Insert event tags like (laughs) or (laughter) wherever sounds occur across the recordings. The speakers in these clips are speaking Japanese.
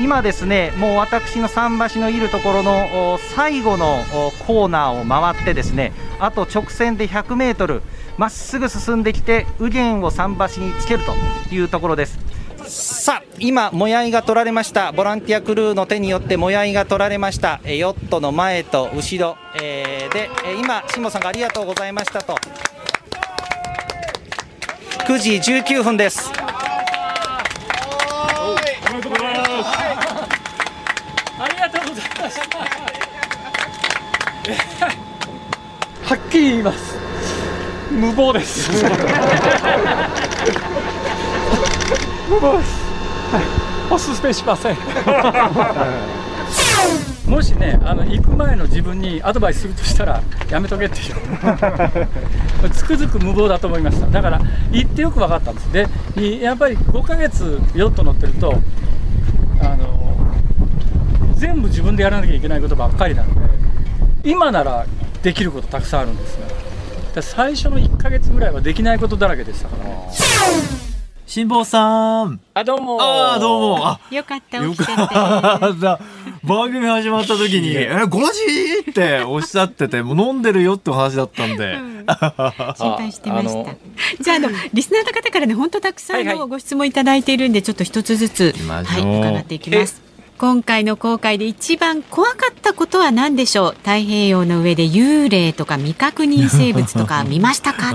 今ですねもう私の桟橋のいるところの最後のコーナーを回ってですねあと直線で100メートルまっすぐ進んできて右舷を桟橋につけるというところです。さあ今、もやいが取られました。ボランティアクルーの手によってもやいが取られました。ヨットの前と後ろ、えー、で今、辛坊さんがありがとうございましたと。9時19分です。はっきり言います。無謀です。無謀です。はい。おすすめしません。(laughs) もしねあの行く前の自分にアドバイスするとしたらやめとけっていう。つくづく無謀だと思いました。だから行ってよく分かったんです。でやっぱり5ヶ月ヨット乗ってるとあの全部自分でやらなきゃいけないことばっかりなので今ならできることたくさんあるんですが最初の1か月ぐらいはできないことだらけでしたから辛坊さん。あ、どうも。あ、どうも。あ、よかった、起きてて。(laughs) 番組始まった時に、え、5時？っておっしゃってて、もう飲んでるよってお話だったんで。うん、心配してました。じゃあ、あの、リスナーの方からね、本当たくさんのご質問いただいているんで、ちょっと一つずつ、はい、伺っていきます。今回の航海で一番怖かったことは何でしょう？太平洋の上で幽霊とか未確認生物とか (laughs) 見ましたか？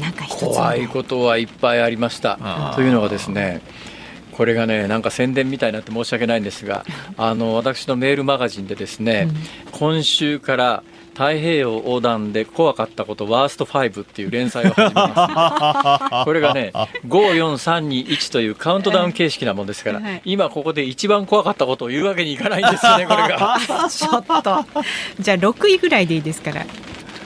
なんか怖いことはいっぱいありました。というのがですねこれがねなんか宣伝みたいになって申し訳ないんですがあの私のメールマガジンでですね、うん、今週から太平洋横断で怖かったことワースト5っていう連載を始めます。これがね54321というカウントダウン形式なもんですから、はい、今ここで一番怖かったことを言うわけにいかないんですよねこれが。(laughs) ちょっと。じゃあ6位ぐらいでいいですから。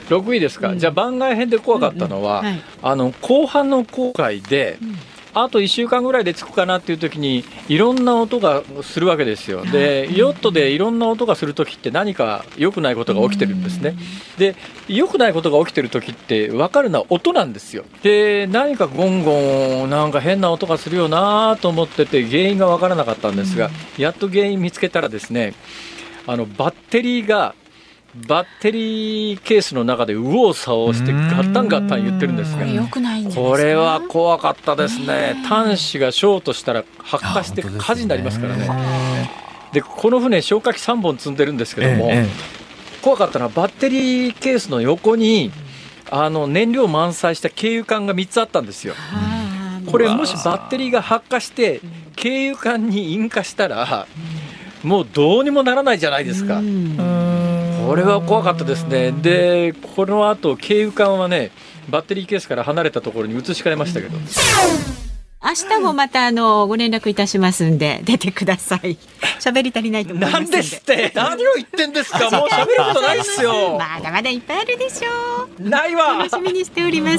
6位ですか、うん、じゃあ番外編で怖かったのは、うんうん。はい、あの後半の航海で、うんあと1週間ぐらいで着くかなっていう時にいろんな音がするわけですよ。でヨットでいろんな音がする時って何か良くないことが起きてるんですね。で良くないことが起きてる時って分かるのは音なんですよ。で何かゴンゴンなんか変な音がするよなと思ってて原因が分からなかったんですがやっと原因見つけたらですねあのバッテリーがバッテリーケースの中で右往左往してガッタンガッタン言ってるんですがこれは怖かったですね。端子がショートしたら発火して火事になりますからね。でこの船消火器3本積んでるんですけども、怖かったのはバッテリーケースの横にあの燃料満載した軽油管が3つあったんですよ。これもしバッテリーが発火して軽油管に引火したらもうどうにもならないじゃないですか。これは怖かったですね、でこのあと、軽油管はね、バッテリーケースから離れたところに移し替えましたけど。明日もまたあのご連絡いたしますんで出てください。(laughs) 喋り足りないと思いますなんですって？何を言ってんですか？もう喋ることないですよ。(laughs) まだまだいっぱいあるでしょう。ないわ。楽しみにしております。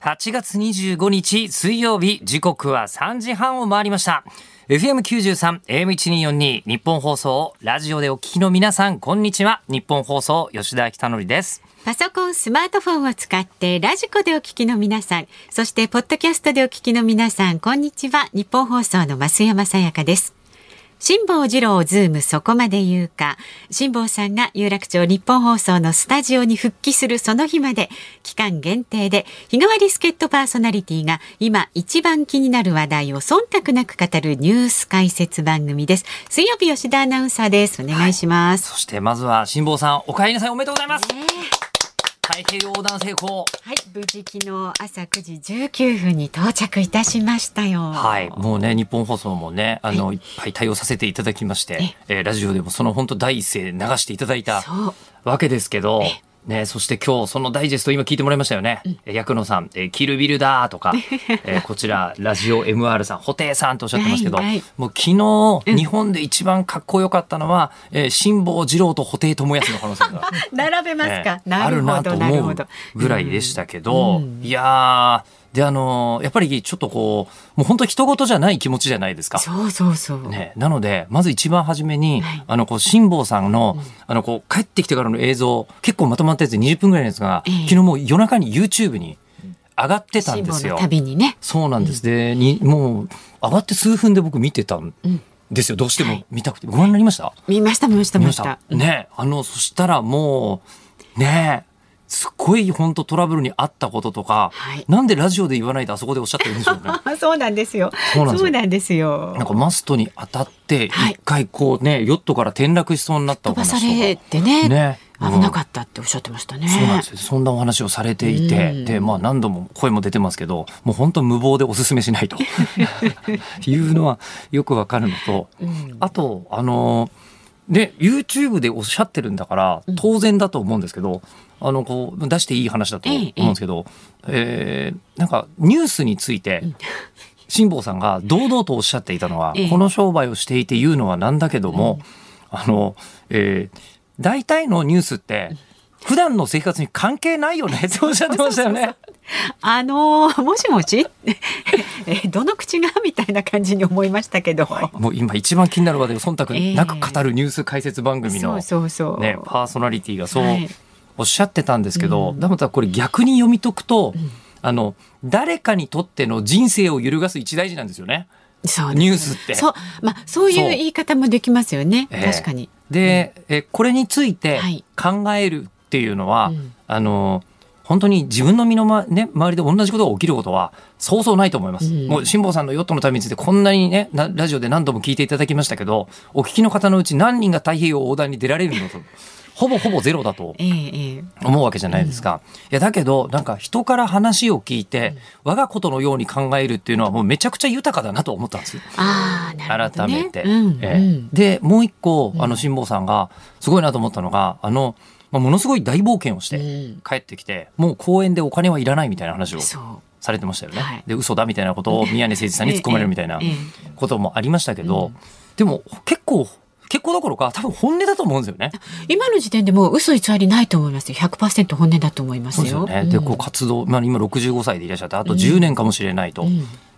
8月25日水曜日時刻は3時半を回りました。FM93、AM1242、日本放送、ラジオでお聞きの皆さん、こんにちは。日本放送、吉田北則です。パソコン、スマートフォンを使って、ラジコでお聞きの皆さん、そして、ポッドキャストでお聞きの皆さん、こんにちは。ニッポン放送の増山さやかです。辛坊治郎ズームそこまで言うか。辛坊さんが有楽町ニッポン放送のスタジオに復帰するその日まで期間限定で日替わり助っ人パーソナリティが今一番気になる話題を忖度なく語るニュース解説番組です。水曜日吉田アナウンサーです。お願いします、はい、そしてまずは辛坊さんお帰りなさい。おめでとうございます、太平洋横断成功。はい、無事昨日朝9時19分に到着いたしましたよ。はい、もうね、日本放送もね、あの、はい、いっぱい対応させていただきまして、えー、ラジオでもその本当第一声流していただいたわけですけど、ね、そして今日そのダイジェスト今聞いてもらいましたよね。うん、薬野さん、えー、キルビルだとか、(laughs) えー、こちらラジオ MR さん、布袋さんとおっしゃってますけど、はいはい、もう昨日、日本で一番かっこよかったのは、えー、辛坊治郎と布袋寅泰の可能性が。(laughs) 並べますか、えー、あるなと思うぐらいでしたけど、うん、いやー。で、あのやっぱりちょっとこう、もう本当人事じゃない気持ちじゃないですか。そうそうそう。ね、なので、まず一番初めに、はい、あの、こう、辛坊さんの、うん、あの、こう、帰ってきてからの映像、結構まとまったやつで20分ぐらいのやつが、えー、昨日もう夜中に YouTube に、上がってたんですよ。旅にね。そうなんです。で、に、もう、上がって数分で僕見てたんですよ。どうしても見たくて。ご覧になりました？見ました、見ました、見ました。ね、あの、そしたらもう、ねすっごい本当トラブルにあったこととか、はい、なんでラジオで言わないであそこでおっしゃってるんでしょうね。(laughs) そうなんですよ。そうなんですよ。なんかマストに当たって、一回こうね、ヨットから転落しそうになったお話とか。飛ばされてね。ね。危なかったっておっしゃってましたね。そうなんですよ。そんなお話をされていて、うん、で、まあ何度も声も出てますけど、もう本当無謀でお勧めしないと (laughs) いうのはよくわかるのと、うん、あと、あの、で、YouTube でおっしゃってるんだから、当然だと思うんですけど、うん、あの、こう、出していい話だと思うんですけど、ええー、なんか、ニュースについて、辛坊さんが堂々とおっしゃっていたのは、この商売をしていて言うのはなんだけども、あの、えー、大体のニュースって、普段の生活に関係ないよね。(laughs) っておっしゃってましたよね。あのー、もしもし？(laughs) えどの口が？みたいな感じに思いましたけど、はい、もう今一番気になる話で忖度なく語るニュース解説番組の、ね、そうそう。パーソナリティがそうおっしゃってたんですけど、はい、だからこれ逆に読み解くと、うん、あの誰かにとっての人生を揺るがす一大事なんですよね。そうニュースって。そう、まあ、そういう言い方もできますよね。確かに。で、えこれについて考えるっていうのは、はいうん、あの本当に自分の身の、まね、周りで同じことが起きることはそうそうないと思います。うん、もう辛坊さんのヨットの旅についてこんなにねラジオで何度も聞いていただきましたけどお聞きの方のうち何人が太平洋横断に出られるのと。(laughs) ほぼほぼゼロだと思うわけじゃないですか。いやだけどなんか人から話を聞いて、我がことのように考えるっていうのはもうめちゃくちゃ豊かだなと思ったんですよ。あね、改めて。うんえー、でもう一個あの辛坊さんがすごいなと思ったのがあのまあ、ものすごい大冒険をして帰ってきて、もう公園でお金はいらないみたいな話をされてましたよね。はい、で嘘だみたいなことを (laughs) 宮根誠司さんに突っ込まれるみたいなこともありましたけど、でも結構結構どころか多分本音だと思うんですよね。今の時点でもう嘘偽りないと思いますよ。100%本音だと思いますよ。そうですよね。で、こう活動、まあ今65歳でいらっしゃって、あと10年かもしれないと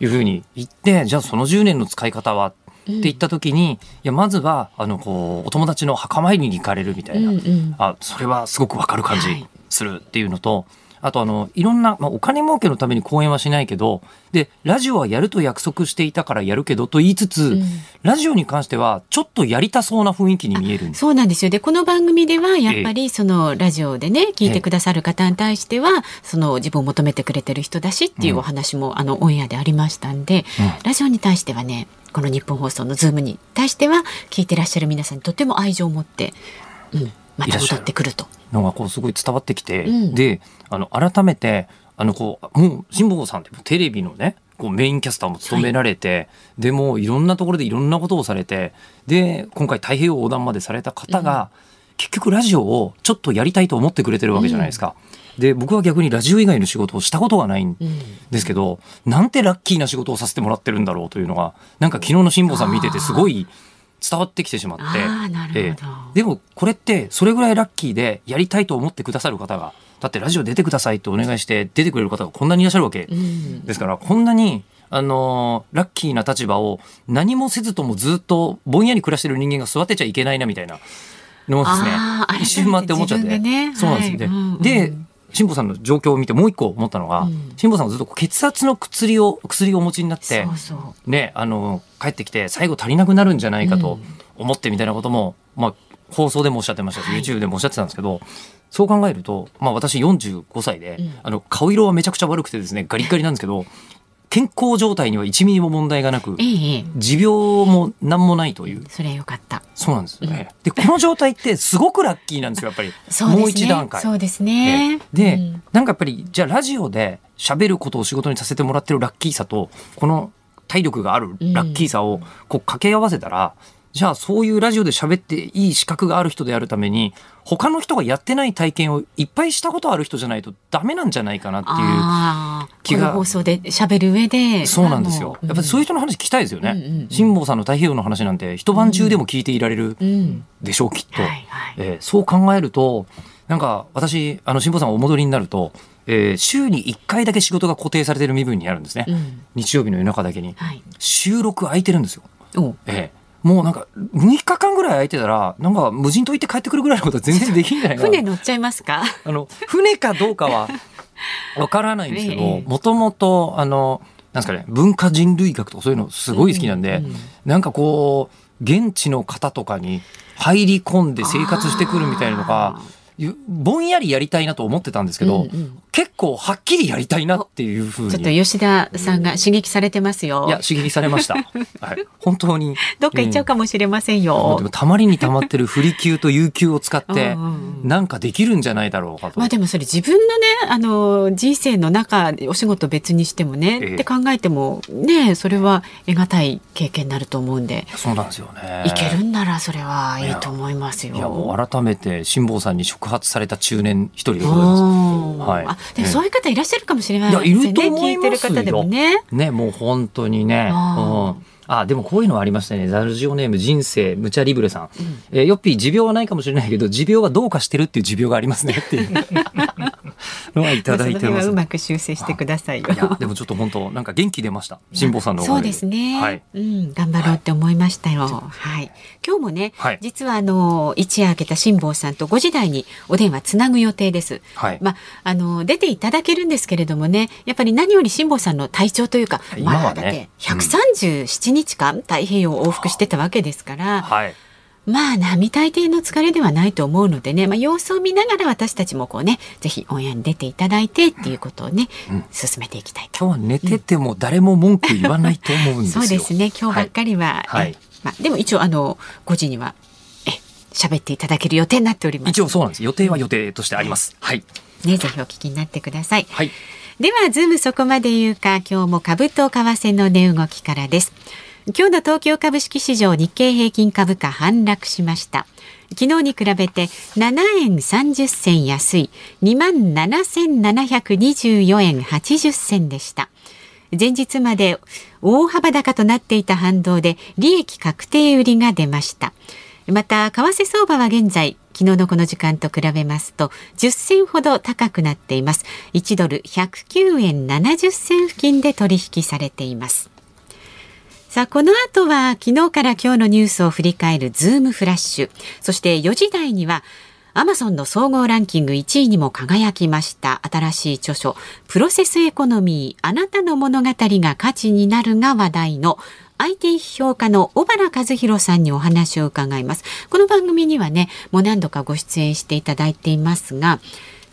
いうふうに言って、じゃあその10年の使い方はって言った時に、いやまずはあのこうお友達の墓参りに行かれるみたいな、うんうん、あそれはすごくわかる感じするっていうのと、はいあとあの、いろんな、まあ、お金儲けのために講演はしないけど、で、ラジオはやると約束していたからやるけどと言いつつ、うん、ラジオに関してはちょっとやりたそうな雰囲気に見えるそうなんですよ。で、この番組ではやっぱりそのラジオでね、聞いてくださる方に対しては、その自分を求めてくれてる人だしっていうお話も、うん、あの、オンエアでありましたんで、うん、ラジオに対してはね、このニッポン放送のズームに対しては聞いてらっしゃる皆さんにとても愛情を持って、うん、また戻ってくると。のがこうすごい伝わってきて、うん、であの改めてあのこうもう辛坊さんってテレビのねこうメインキャスターも務められて、はい、でもいろんなところでいろんなことをされてで今回太平洋横断までされた方が、うん、結局ラジオをちょっとやりたいと思ってくれてるわけじゃないですか。うん。で僕は逆にラジオ以外の仕事をしたことがないんですけど、うん、なんてラッキーな仕事をさせてもらってるんだろうというのがなんか昨日の辛坊さん見ててすごい伝わってきてしまって、えー、でもこれってそれぐらいラッキーでやりたいと思ってくださる方がだってラジオ出てくださいってお願いして出てくれる方がこんなにいらっしゃるわけですから、こんなにあのラッキーな立場を何もせずともずっとぼんやり暮らしてる人間が育てちゃいけないなみたいなのをですね一瞬回って思っちゃって、ね、そうなんですよ。ね。はい。うんうん、で辛坊さんの状況を見てもう一個思ったのが、辛、う、坊、ん、さんはずっと血圧の薬を薬をお持ちになってねあの帰ってきて最後足りなくなるんじゃないかと思ってみたいなことも、まあ、放送でもおっしゃってましたし、はい、YouTube でもおっしゃってたんですけどそう考えると、まあ、私45歳で、うん、あの顔色はめちゃくちゃ悪くてですねガリガリなんですけど健康状態には1ミリも問題がなく、ええ、持病も何もないという。それよかった。そうなんですね、うん、でこの状態ってすごくラッキーなんですよやっぱり。(laughs) ね、もう一段階。そうですね。で、うん、なんかやっぱりじゃあラジオで喋ることを仕事にさせてもらってるラッキーさとこの体力があるラッキーさをこう掛け合わせたら、じゃあそういうラジオで喋っていい資格がある人であるために他の人がやってない体験をいっぱいしたことある人じゃないとダメなんじゃないかなっていう気が。放送で喋る上でそうなんですよ。やっぱりそういう人の話聞きたいですよね。辛坊、さんの太平洋の話なんて一晩中でも聞いていられるでしょう、きっと、えー、そう考えるとなんか私あの辛坊さんお戻りになるとえー、週に1回だけ仕事が固定されてる身分にあるんですね、うん、日曜日の夜中だけに、はい、収録空いてるんですよ。えーもうなんか6日間ぐらい空いてたらなんか無人島行って帰ってくるぐらいのことは全然できんじゃないかな。船乗っちゃいますか？あの船かどうかはわからないんですけど、もともと、あの、なんですかね、文化人類学とかそういうのすごい好きなんで、うんうん、なんかこう、現地の方とかに入り込んで生活してくるみたいなのが、ぼんやりやりたいなと思ってたんですけど、うんうん、結構はっきりやりたいなっていうふうに。ちょっと吉田さんが刺激されてますよ。いや、刺激されました。(laughs) はい。本当に。どっか行っちゃうかもしれませんよ。うん、でもたまりにたまってる振り級と有給を使って、なんかできるんじゃないだろうかと。まあでもそれ自分のね、あの、人生の中、お仕事別にしてもね、えー、って考えても、ね、それは得難い経験になると思うんで。そうなんですよね。いけるんならそれはいいと思いますよ。いや、もう改めて辛坊さんに触発された中年一人でございます。はい。あ、でもそういう方いらっしゃるかもしれないですね。いや、いると思いますよ。ね、もう本当にね。うんあでもこういうのはありましたね。ザルジオネーム人生ムチャリブレさん。うん、えー、よっぴー持病はないかもしれないけど、持病はどうかしてるっていう持病がありますねっていう (laughs) のはいただいてます。うまく修正してくださいよ。いやでもちょっと本当なんか元気出ました。辛坊さんのそうですね。はい。うん、頑張ろうって思いましたよ。はい。はい、今日もね、はい、実はあの一夜明けた辛坊さんと5時台にお電話つなぐ予定です。はい。まああの出ていただけるんですけれどもね、やっぱり何より辛坊さんの体調というか、まあだって137日間太平洋を往復してたわけですから、はい、まあ並大抵の疲れではないと思うのでね、まあ、様子を見ながら私たちもこうねぜひオンエアに出ていただいてっていうことをね、うん、進めていきたいと。今日は寝てても誰も文句言わないと思うんですよ、そうですね。今日ばっかりは、はい、まあ、でも一応あの5時にはえ喋っていただける予定になっております。一応そうなんです。予定は予定としてあります、はい。ねぜひお聞きになってください。はい。ではズームそこまで言うか今日も株と為替の値動きからです今日の東京株式市場日経平均株価反落しました。昨日に比べて7円30銭安い。2万7724円80銭でした。前日まで大幅高となっていた反動で利益確定売りが出ました。また為替相場は現在昨日のこの時間と比べますと10銭ほど高くなっています。1ドル109円70銭付近で取引されています。さあ、この後は昨日から今日のニュースを振り返るズームフラッシュ。そして4時台にはアマゾンの総合ランキング1位にも輝きました。新しい著書プロセスエコノミーあなたの物語が価値になるが話題の IT 評価の小原和弘さんにお話を伺います。この番組にはねもう何度かご出演していただいていますが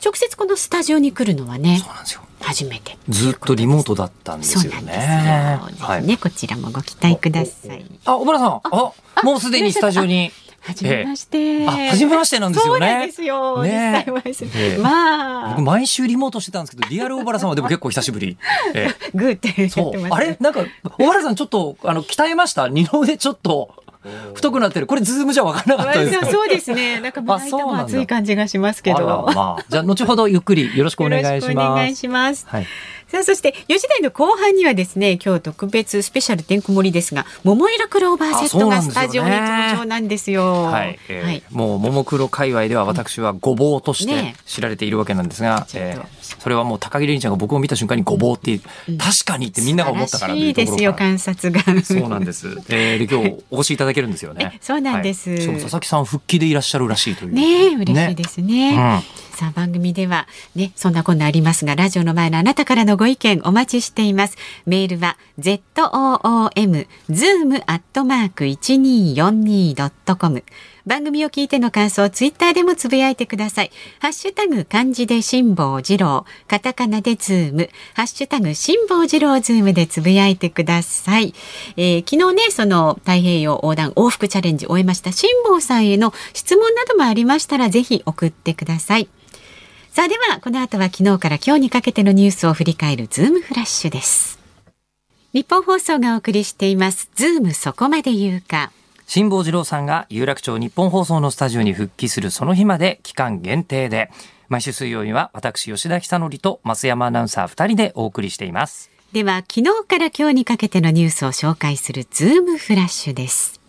直接このスタジオに来るのはねそうなんですよ。初めてずっとリモートだったんですよね。そうですね、はい、こちらもご期待ください。あ、小原さん、あ、もうすでにスタジオに。はじめまして。あ、はじめましてなんですよね。そうですよ。ね、まあ。僕毎週リモートしてたんですけど、リアル尾原さんはでも (laughs) 結構久しぶり。えー、グーってそう。あれ？なんか、尾原さんちょっと、あの、鍛えました？二の腕ちょっと。太くなってる。これズームじゃ分からなかったですそうですね。なんか胸板も厚い感じがしますけど。まあ、じゃあ後ほどゆっくりよろしくお願いします。お願いします。はい。さあそして4時台の後半にはですね今日特別スペシャルてんこ盛りですがももいろクローバー Z がスタジオに登場なんですよ。はい、もう桃黒界隈では私はごぼうとして知られているわけなんですが、ねえー、それはもう高木玲ちゃんが僕を見た瞬間にごぼうって確かにってみんなが思ったからいいですよ観察が。そうなんです。えー、で今日お越しいただけるんですよね。そうなんです。はい、佐々木さん復帰でいらっしゃるらしいという。ね嬉しいですね。ねうんさあ番組ではねそんなこんなありますがラジオの前のあなたからのご意見お待ちしていますメールは z o o m zoom アットマーク一二四二ドットコム番組を聞いての感想、ツイッターでもつぶやいてください。ハッシュタグ漢字で辛坊治郎、カタカナでズーム、ハッシュタグ辛坊治郎ズームでつぶやいてください。えー、昨日ね、その太平洋横断往復チャレンジ終えました辛坊さんへの質問などもありましたら、ぜひ送ってください。さあではこの後は昨日から今日にかけてのニュースを振り返るズームフラッシュですニッポン放送がお送りしていますズームそこまで言うか辛坊治郎さんが有楽町ニッポン放送のスタジオに復帰するその日まで期間限定で毎週水曜には私吉田尚記と増山アナウンサー2人でお送りしています。では昨日から今日にかけてのニュースを紹介するズームフラッシュです。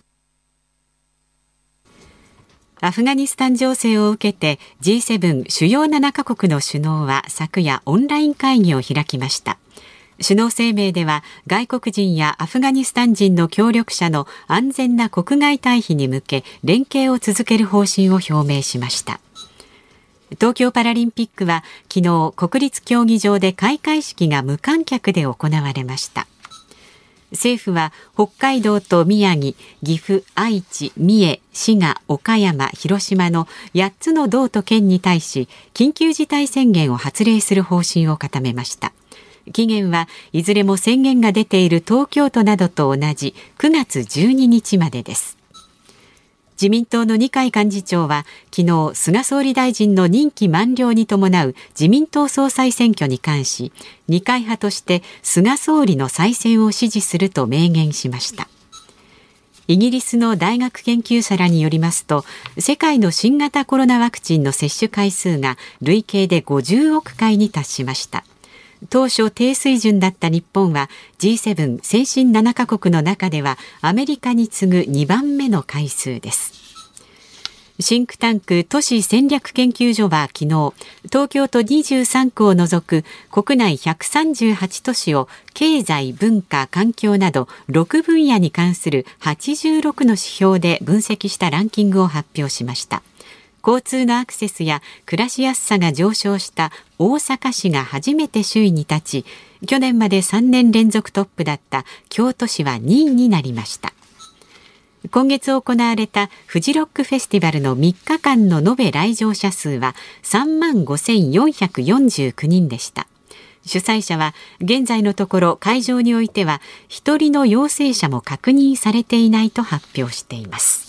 アフガニスタン情勢を受けて G7 主要7カ国の首脳は昨夜オンライン会議を開きました。首脳声明では外国人やアフガニスタン人の協力者の安全な国外退避に向け連携を続ける方針を表明しました。東京パラリンピックは昨日国立競技場で開会式が無観客で行われました。政府は北海道と宮城、岐阜、愛知、三重、滋賀、岡山、広島の8つの道と県に対し緊急事態宣言を発令する方針を固めました。期限はいずれも宣言が出ている東京都などと同じ9月12日までです。自民党の二階幹事長は昨日菅総理大臣の任期満了に伴う自民党総裁選挙に関し二階派として菅総理の再選を支持すると明言しました。イギリスの大学研究者らによりますと世界の新型コロナワクチンの接種回数が累計で50億回に達しました。当初低水準だった日本は G7 先進7カ国の中ではアメリカに次ぐ2番目の回数です。シンクタンク都市戦略研究所は昨日東京都23区を除く国内138都市を経済文化環境など6分野に関する86の指標で分析したランキングを発表しました。交通のアクセスや暮らしやすさが上昇した大阪市が初めて首位に立ち去年まで3年連続トップだった京都市は2位になりました。今月行われたフジロックフェスティバルの3日間の延べ来場者数は3万5449人でした。主催者は現在のところ会場においては一人の陽性者も確認されていないと発表しています。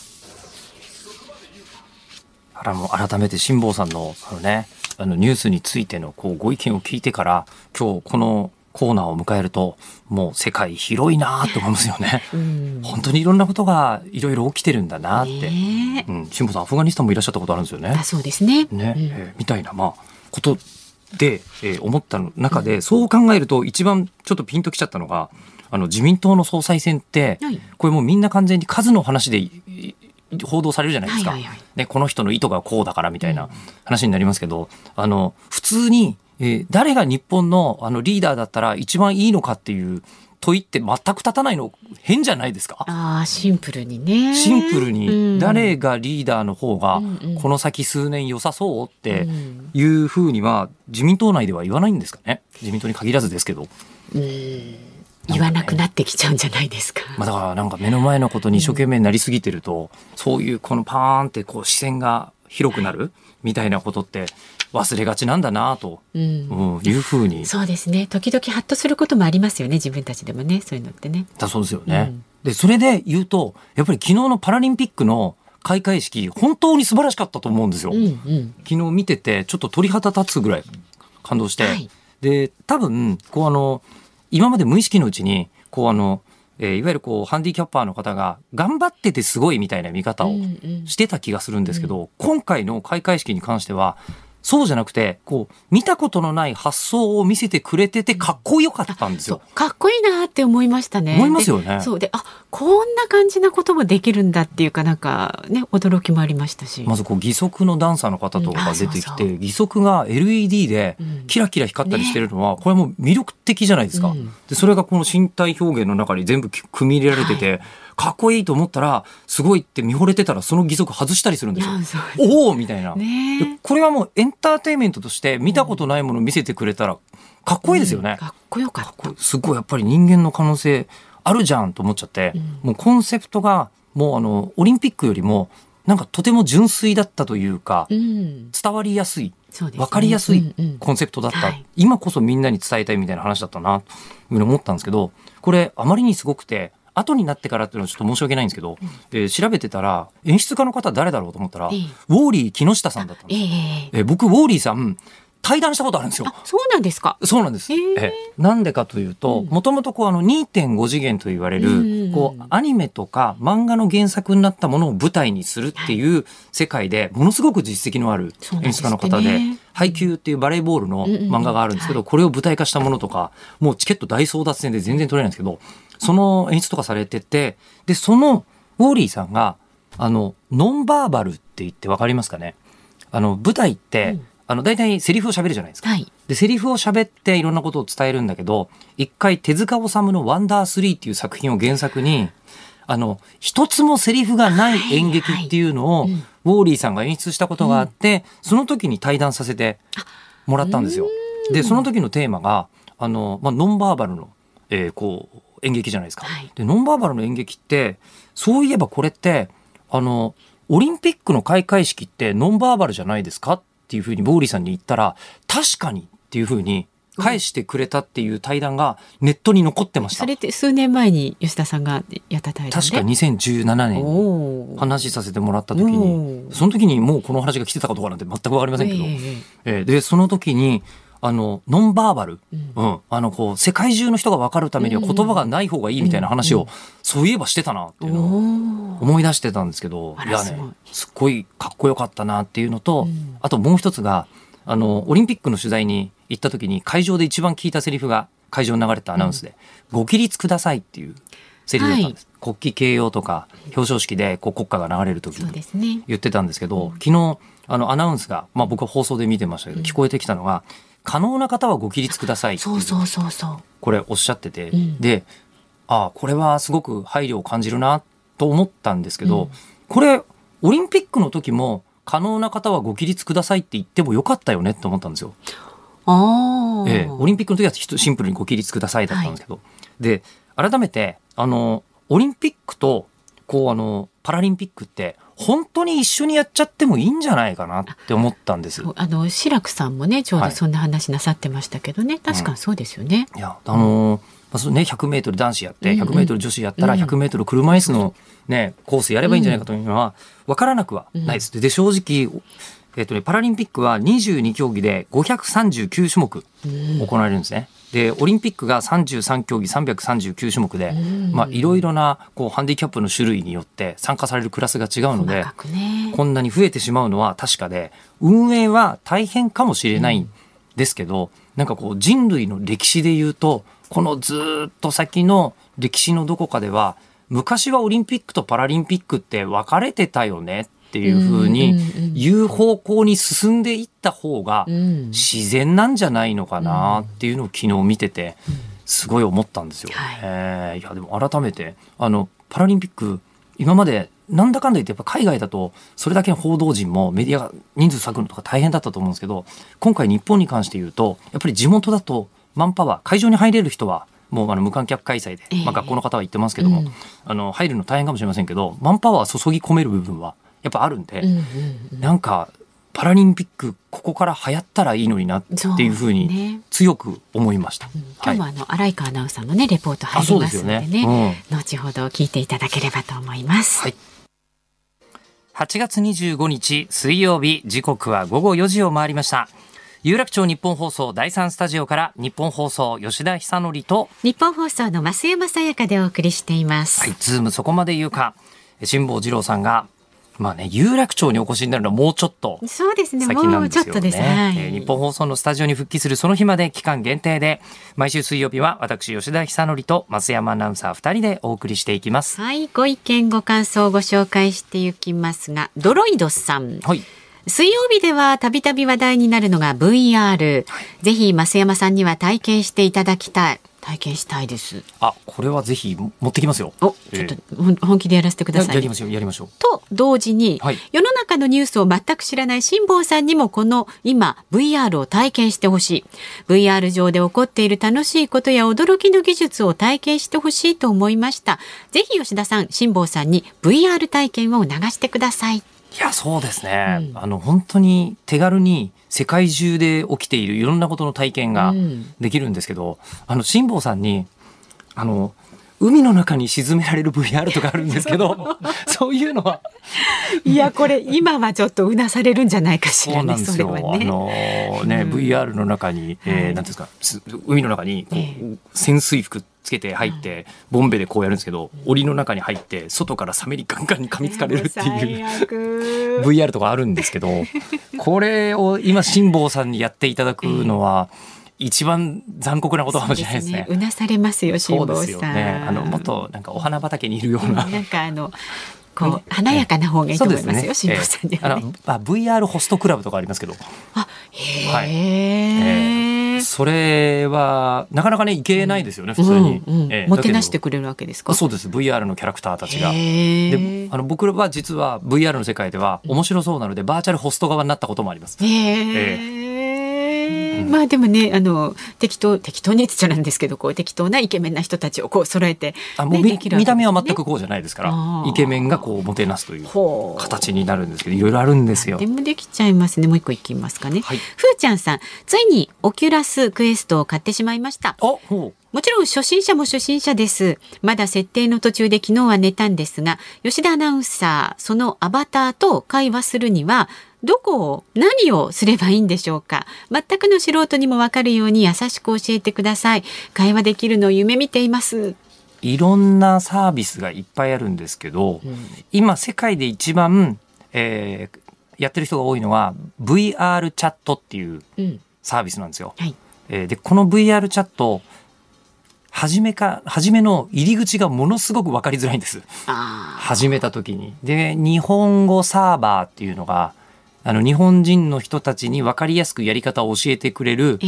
あの改めて辛坊さんのあの、ね、あのニュースについてのこうご意見を聞いてから今日このコーナーを迎えるともう世界広いなと思いますよね、うん、本当にいろんなことがいろいろ起きてるんだなって、ね、うん、辛坊さんアフガニスタンもいらっしゃったことあるんですよね。あそうですね。ね、うん、えー、みたいなまあことで、えー、思った中で、そう考えると一番ちょっとピンときちゃったのがあの自民党の総裁選って、はい、これもうみん。な完全に数の話で報道されるじゃないですか、ね、この人の意図がこうだからみたいな話になりますけど、あの普通に、えー、誰が日本のあのリーダーだったら一番いいのかっていう問いって全く立たないの変じゃないですか。あシンプルにね。シンプルに。誰がリーダーの方がこの先数年良さそうっていうふうには自民党内では言わないんですかね。自民党に限らずですけど。うん言わなくなってきちゃうんじゃないですか。まあ、だからなんか目の前のことに一生懸命なりすぎてると、うん、そういうこのパーンってこう視線が広くなるみたいなことって忘れがちなんだなと、うん、いうふうに。そうですね。時々ハッとすることもありますよね。自分たちでもね。そういうのってね。だそうですよね。うん、で、それで言うと、やっぱり昨日のパラリンピックの開会式、本当に素晴らしかったと思うんですよ。うんうん、昨日見てて、ちょっと鳥肌立つぐらい感動して。はい、で、多分、こうあの、今まで無意識のうちに、こうあの、えー、いわゆるこう、ハンディキャッパーの方が、頑張っててすごいみたいな見方をしてた気がするんですけど、うんうん、今回の開会式に関しては、そうじゃなくて、こう、見たことのない発想を見せてくれてて、かっこよかったんですよ。かっこいいなって思いましたね。思いますよね。そうで、あ、こんな感じなこともできるんだっていうかなんかね、驚きもありましたし。まずこう、義足のダンサーの方とかが出てきて、うん、義足が LED でキラキラ光ったりしてるのは、うんね、これも魅力的じゃないですか。うん、で、それがこの身体表現の中に全部組み入れられてて、はいかっこいいと思ったら、すごいって見惚れてたら、その義足外したりするんですよ。おおみたいな、ね、これはもうエンターテインメントとして見たことないものを見せてくれたら、かっこいいですよね。うん、かっこよかった。すごいやっぱり人間の可能性あるじゃんと思っちゃって、うん、もうコンセプトが、もうあの、オリンピックよりも、なんかとても純粋だったというか、うん、伝わりやすい。わ、ね、かりやすいコンセプトだった、うんうんはい、今こそみんなに伝えたいみたいな話だったなというふうに思ったんですけどこれあまりにすごくて後になってからっていうのはちょっと申し訳ないんですけど、うん、調べてたら演出家の方誰だろうと思ったら、えー、ウォーリー木下さんだったんです、えー、えー、僕ウォーリーさん対談したことあるんですよ。そうなんですか。そうなんです。えなんでかというと、もともとこうあの2.5次元と言われる、こうアニメとか漫画の原作になったものを舞台にするっていう世界で、ものすごく実績のある演出家の方で、配給っていうバレーボールの漫画があるんですけど、これを舞台化したものとか、もうチケット大争奪戦で全然取れないんですけど、その演出とかされてて、で、そのウォーリーさんが、あの、ノンバーバルって言ってわかりますかね？あの、舞台って、うんあの、大体セリフを喋るじゃないですか。はい、で、セリフを喋っていろんなことを伝えるんだけど、一回手塚治虫のワンダースリーっていう作品を原作に、あの、一つもセリフがない演劇っていうのを、ウォーリーさんが演出したことがあって、その時に対談させてもらったんですよ。でその時のテーマがあの、まあ、ノンバーバルの、えーこう演劇じゃないですか。はいでノンバーバルの演劇ってそういえばこれってあのオリンピックの開会式ってノンバーバルじゃないですかっていうふうにボーリーさんに言ったら確かにっていうふうに返してくれたっていう対談がネットに残ってました。それって数年前に吉田さんがやった対談で。確か2017年に話させてもらった時おにー。その時にもうこの話が来てたかどうかなんて全く分かりませんけど、ええ。えーでその時にあのノンバーバル、うん。うん。あのこう世界中の人が分かるためには言葉がない方がいいみたいな話を、うん。そういえばしてたなっていうのを思い出してたんですけどい。やねすっごいかっこよかったなっていうのと、うん。あともう一つがあのオリンピックの取材に行った時に会場で一番聞いたセリフが会場に流れたアナウンスで「ご起立ください」っていうセリフだったんです。国旗掲揚とか表彰式でこう国歌が流れる時に言ってたんですけど、昨日あのアナウンスが、まあ、僕は放送で見てましたけど、聞こえてきたのが「可能な方はご起立ください」そうそうそうそう。これおっしゃってて、うん。でああこれはすごく配慮を感じるなと思ったんですけど、うん。これオリンピックの時も可能な方はご起立くださいって言ってもよかったよねって思ったんですよ。ああ、ええ、オリンピックの時はシンプルにご起立くださいだったんですけど、で改めてあのオリンピックとこうあのパラリンピックって本当に一緒にやっちゃってもいいんじゃないかなって思ったんです。あの志らくさんもねちょうどはい。そんな話なさってましたけどね、確かにそうですよね、いや、あのーまあ、そのね、100メートル男子やって、うんうん。100メートル女子やったら、うん。100メートル車椅子のね、コースやればいいんじゃないかというのは、わからなくはないです。で、正直、えっとね、パラリンピックは22競技で539種目うん。行われるんですね。で、オリンピックが33競技339種目で、いろいろな、こう、ハンディキャップの種類によって参加されるクラスが違うのでね。こんなに増えてしまうのは確かで、運営は大変かもしれないん。ですけど、なんかこう人類の歴史で言うと、このずーっと先の歴史のどこかでは、昔はオリンピックとパラリンピックって分かれてたよねっていうふうにうん言う方向に進んでいった方がうん。自然なんじゃないのかなっていうのを昨日見てて、すごい思ったんですよ。はい。えーいやでも改めてあのパラリンピック今までなんだかんだ言ってやっぱ海外だとそれだけの報道陣もメディアが人数割くのとか大変だったと思うんですけど今回日本に関して言うとやっぱり地元だとマンパワー会場に入れる人はもうあの無観客開催で、ええ。まあ、学校の方は言ってますけども、うん。あの入るの大変かもしれませんけどマンパワー注ぎ込める部分はやっぱあるんで、うんうんうん。なんかパラリンピックここから流行ったらいいのになっていうふうにね強く思いました。今日もあの荒井川アナウンサーのねレポート入りますのであそうですねよね。後ほど聞いていただければと思います。はい。8月25日水曜日時刻は午後4時を回りました。有楽町日本放送第三スタジオから日本放送吉田久典と日本放送の増山さやかでお送りしています。はい、ズームそこまで言うか。辛坊治郎さんがまあね有楽町にお越しになるのはもうちょっとそうですね。先もうなんですよねちょっとです。はい。えー日本放送のスタジオに復帰するその日まで期間限定で毎週水曜日は私吉田久典と増山アナウンサー2人でお送りしていきます。はい、ご意見ご感想をご紹介していきますが、ドロイドさん。はい水曜日ではたびたび話題になるのが VR、ぜひ増山さんには体験していただきたい。体験したいです。あこれはぜひ持ってきますよ。お、ちょっと本気でやらせてください。ややりましょうやりましょう。と同時に、はい世の中のニュースを全く知らない辛坊さんにもこの今 VR を体験してほしい VR 上で起こっている楽しいことや驚きの技術を体験してほしいと思いましたぜひ吉田さん辛坊さんに VR 体験を流してくださいいやそうですね、うん。あの本当に手軽に世界中で起きているいろんなことの体験がうん。できるんですけど、あの辛坊さんにあの海の中に沈められる VR とかあるんですけど (laughs) そういうのは。いやこれ今はちょっとうなされるんじゃないかしそうなんですよ。あそれはね。のね、うん。VR の中に、えーはい。なんですか、す海の中にえ。潜水服つけて入って、ボンベでこうやるんですけど、檻の中に入って外からサメにガンガンに噛みつかれるっていう。(laughs) う VR とかあるんですけど、これを今辛坊さんにやっていただくのは一番残酷なことかもしれないですね。うなされますよ辛坊さん。ですよね。あのもっとなんかお花畑にいるような。なんかあのこう華やかな方がいいと思いますよ辛え。え坊さんにあはね。のまあ VR ホストクラブとかありますけど、あはい。へえ、それはなかなかねいけないですよね、普通に、うん。うんええ。もてなしてくれるわけですか？そうです。VR のキャラクターたちが。へでーあの僕は実は VR の世界では面白そうなのでバーチャルホスト側になったこともあります。へえまあでもねあの適当適当にって言っちゃなんですけどこう適当なイケメンな人たちをこう揃えて、ねあもう見見た目は全くこうじゃないですからイケメンがこうもてなすという形になるんですけどいろいろあるんですよ。で。もできちゃいますね。もう一個いきますかね、はい。ふーちゃんさんついにオキュラスクエストを買ってしまいました。あほうもちろん初心者も初心者です。まだ設定の途中で昨日は寝たんですが、吉田アナウンサー、そのアバターと会話するには、どこを、何をすればいいんでしょうか全くの素人にもわかるように優しく教えてください。会話できるのを夢見ています。いろんなサービスがいっぱいあるんですけど、今世界で一番、えーやってる人が多いのは VR チャットっていううん。サービスなんですよ。はい。えーでこの VR チャット初めか初めの入り口がものすごく分かりづらいんですあ始めた時に。で日本語サーバーっていうのがあの日本人の人たちに分かりやすくやり方を教えてくれる。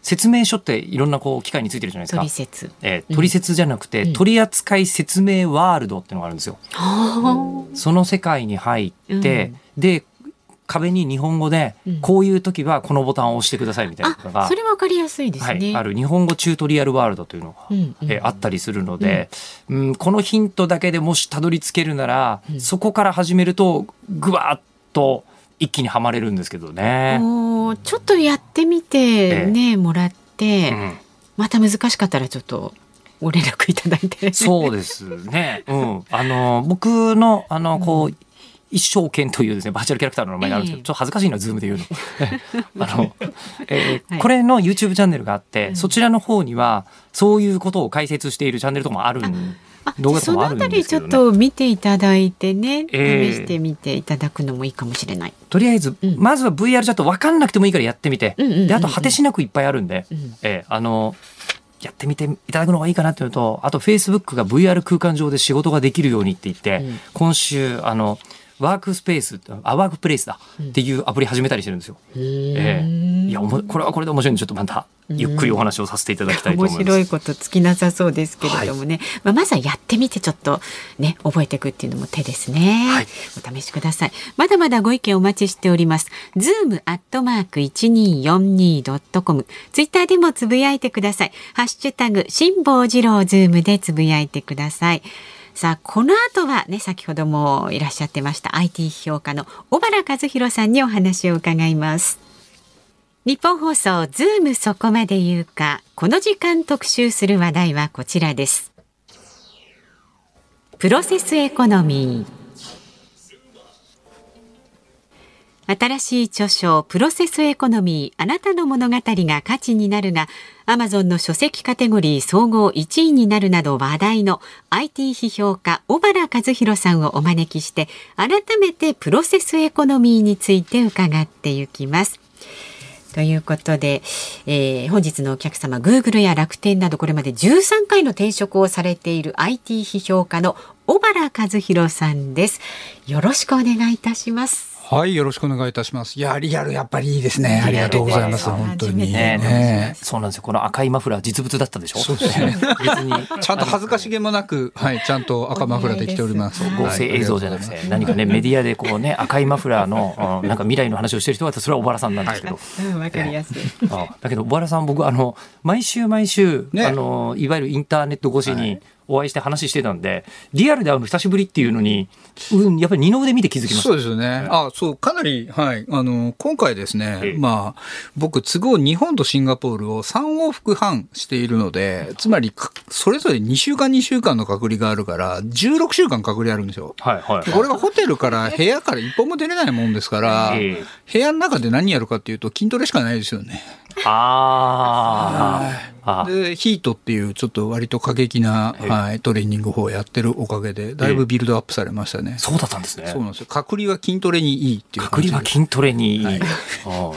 説明書っていろんなこう機械についてるじゃないですか取。説。えー取説じゃなくて、うん取扱説明ワールドっていうのがあるんですよ。はその世界に入って、で壁に日本語で、うんこういう時はこのボタンを押してくださいみたいなのあ。があ、それわかりやすいですね。はい、ある日本語チュートリアルワールドというのが、うんうんえーあったりするので、うんこのヒントだけでもしたどり着けるなら、うんそこから始めるとぐわっと一気にはまれるんですけどね。もうちょっとやってみてね、もらって、うんまた難しかったらちょっとご連絡いただいて。そうですね。うん。あの、僕の、あの、こう、一生懸というですね、バーチャルキャラクターの名前があるんですけど、ええ。ちょっと恥ずかしいな、ズームで言うの。(laughs) あの、えーはい。これの YouTube チャンネルがあって、うん。そちらの方には、そういうことを解説しているチャンネルとかもあるんあ動画とかもあそのあたるんですけどね。りちょっと見ていただいてね、ええ。試してみていただくのもいいかもしれない。とりあえず、うん。まずは VR チャット分かんなくてもいいからやってみて、で、あと果てしなくいっぱいあるんで、うん。えーあの、やってみていただくのがいいかなっていうのと、あと Facebook が VR 空間上で仕事ができるようにって言って、うん。今週、あの、ワークスペース、あ、ワークプレイスだうん。っていうアプリ始めたりしてるんですよ。ええ。いや、おもこれはこれで面白い。んで、ちょっとまたゆっくりお話をさせていただきたいと面思います。白いことつきなさそうですけれどもね、まあ、まずはやってみてちょっとね覚えていくっていうのも手ですね、はい。お試しください。まだまだご意見お待ちしております。ズームアットマーク 1242.com ツイッターでもつぶやいてください。ハッシュタグ辛坊治郎ズームでつぶやいてくださいさあこの後はね先ほどもいらっしゃってました IT 評価の小原和弘さんにお話を伺います。ニッポン放送ズームそこまで言うかこの時間特集する話題はこちらです。プロセスエコノミー。新しい著書プロセスエコノミーあなたの物語が価値になるがアマゾンの書籍カテゴリー総合1位になるなど話題の IT 批評家尾原和啓さんをお招きして改めてプロセスエコノミーについて伺っていきます。ということで、えー本日のお客様、Google や楽天などこれまで13回の転職をされている IT 批評家の小原和弘さんです。よろしくお願いいたします。はい、よろしくお願いいたします。いや、リアルやっぱりいいですね。ありがとうございます。本当に。ねねそうなんですよ。この赤いマフラー実物だったでしょ？そうですね別にちゃんと恥ずかしげもなく、はい、ちゃんと赤マフラーで来ております。合成映像じゃなくて、何かね、メディアでこうね、赤いマフラーの、うんなんか未来の話をしてる人は、それは小原さんなんですけど。うん、わかりやすい。あだけど、小原さん、僕、あの、毎週毎週、ねあの、いわゆるインターネット越しにお会いして話してたんで、リアルで会うの久しぶりっていうのに、うん、やっぱり二の腕見て気づきました。そうですよね。あ、そう、かなり、はい。あの、今回ですね、ええまあ、僕、都合日本とシンガポールを3往復半しているので、つまり、かそれぞれ2週間2週間の隔離があるから、16週間隔離あるんですよ。はい、はい。でこれがホテルから部屋から一歩も出れないもんですから、ええ部屋の中で何やるかっていうと筋トレしかないですよね。あーあ。で、ヒートっていうちょっと割と過激な、ええはい、トレーニング法をやってるおかげで、だいぶビルドアップされましたね。そうだったんですね。そうなんですよ。隔離は筋トレにいいっていう隔。離は筋トレにいい、はいうん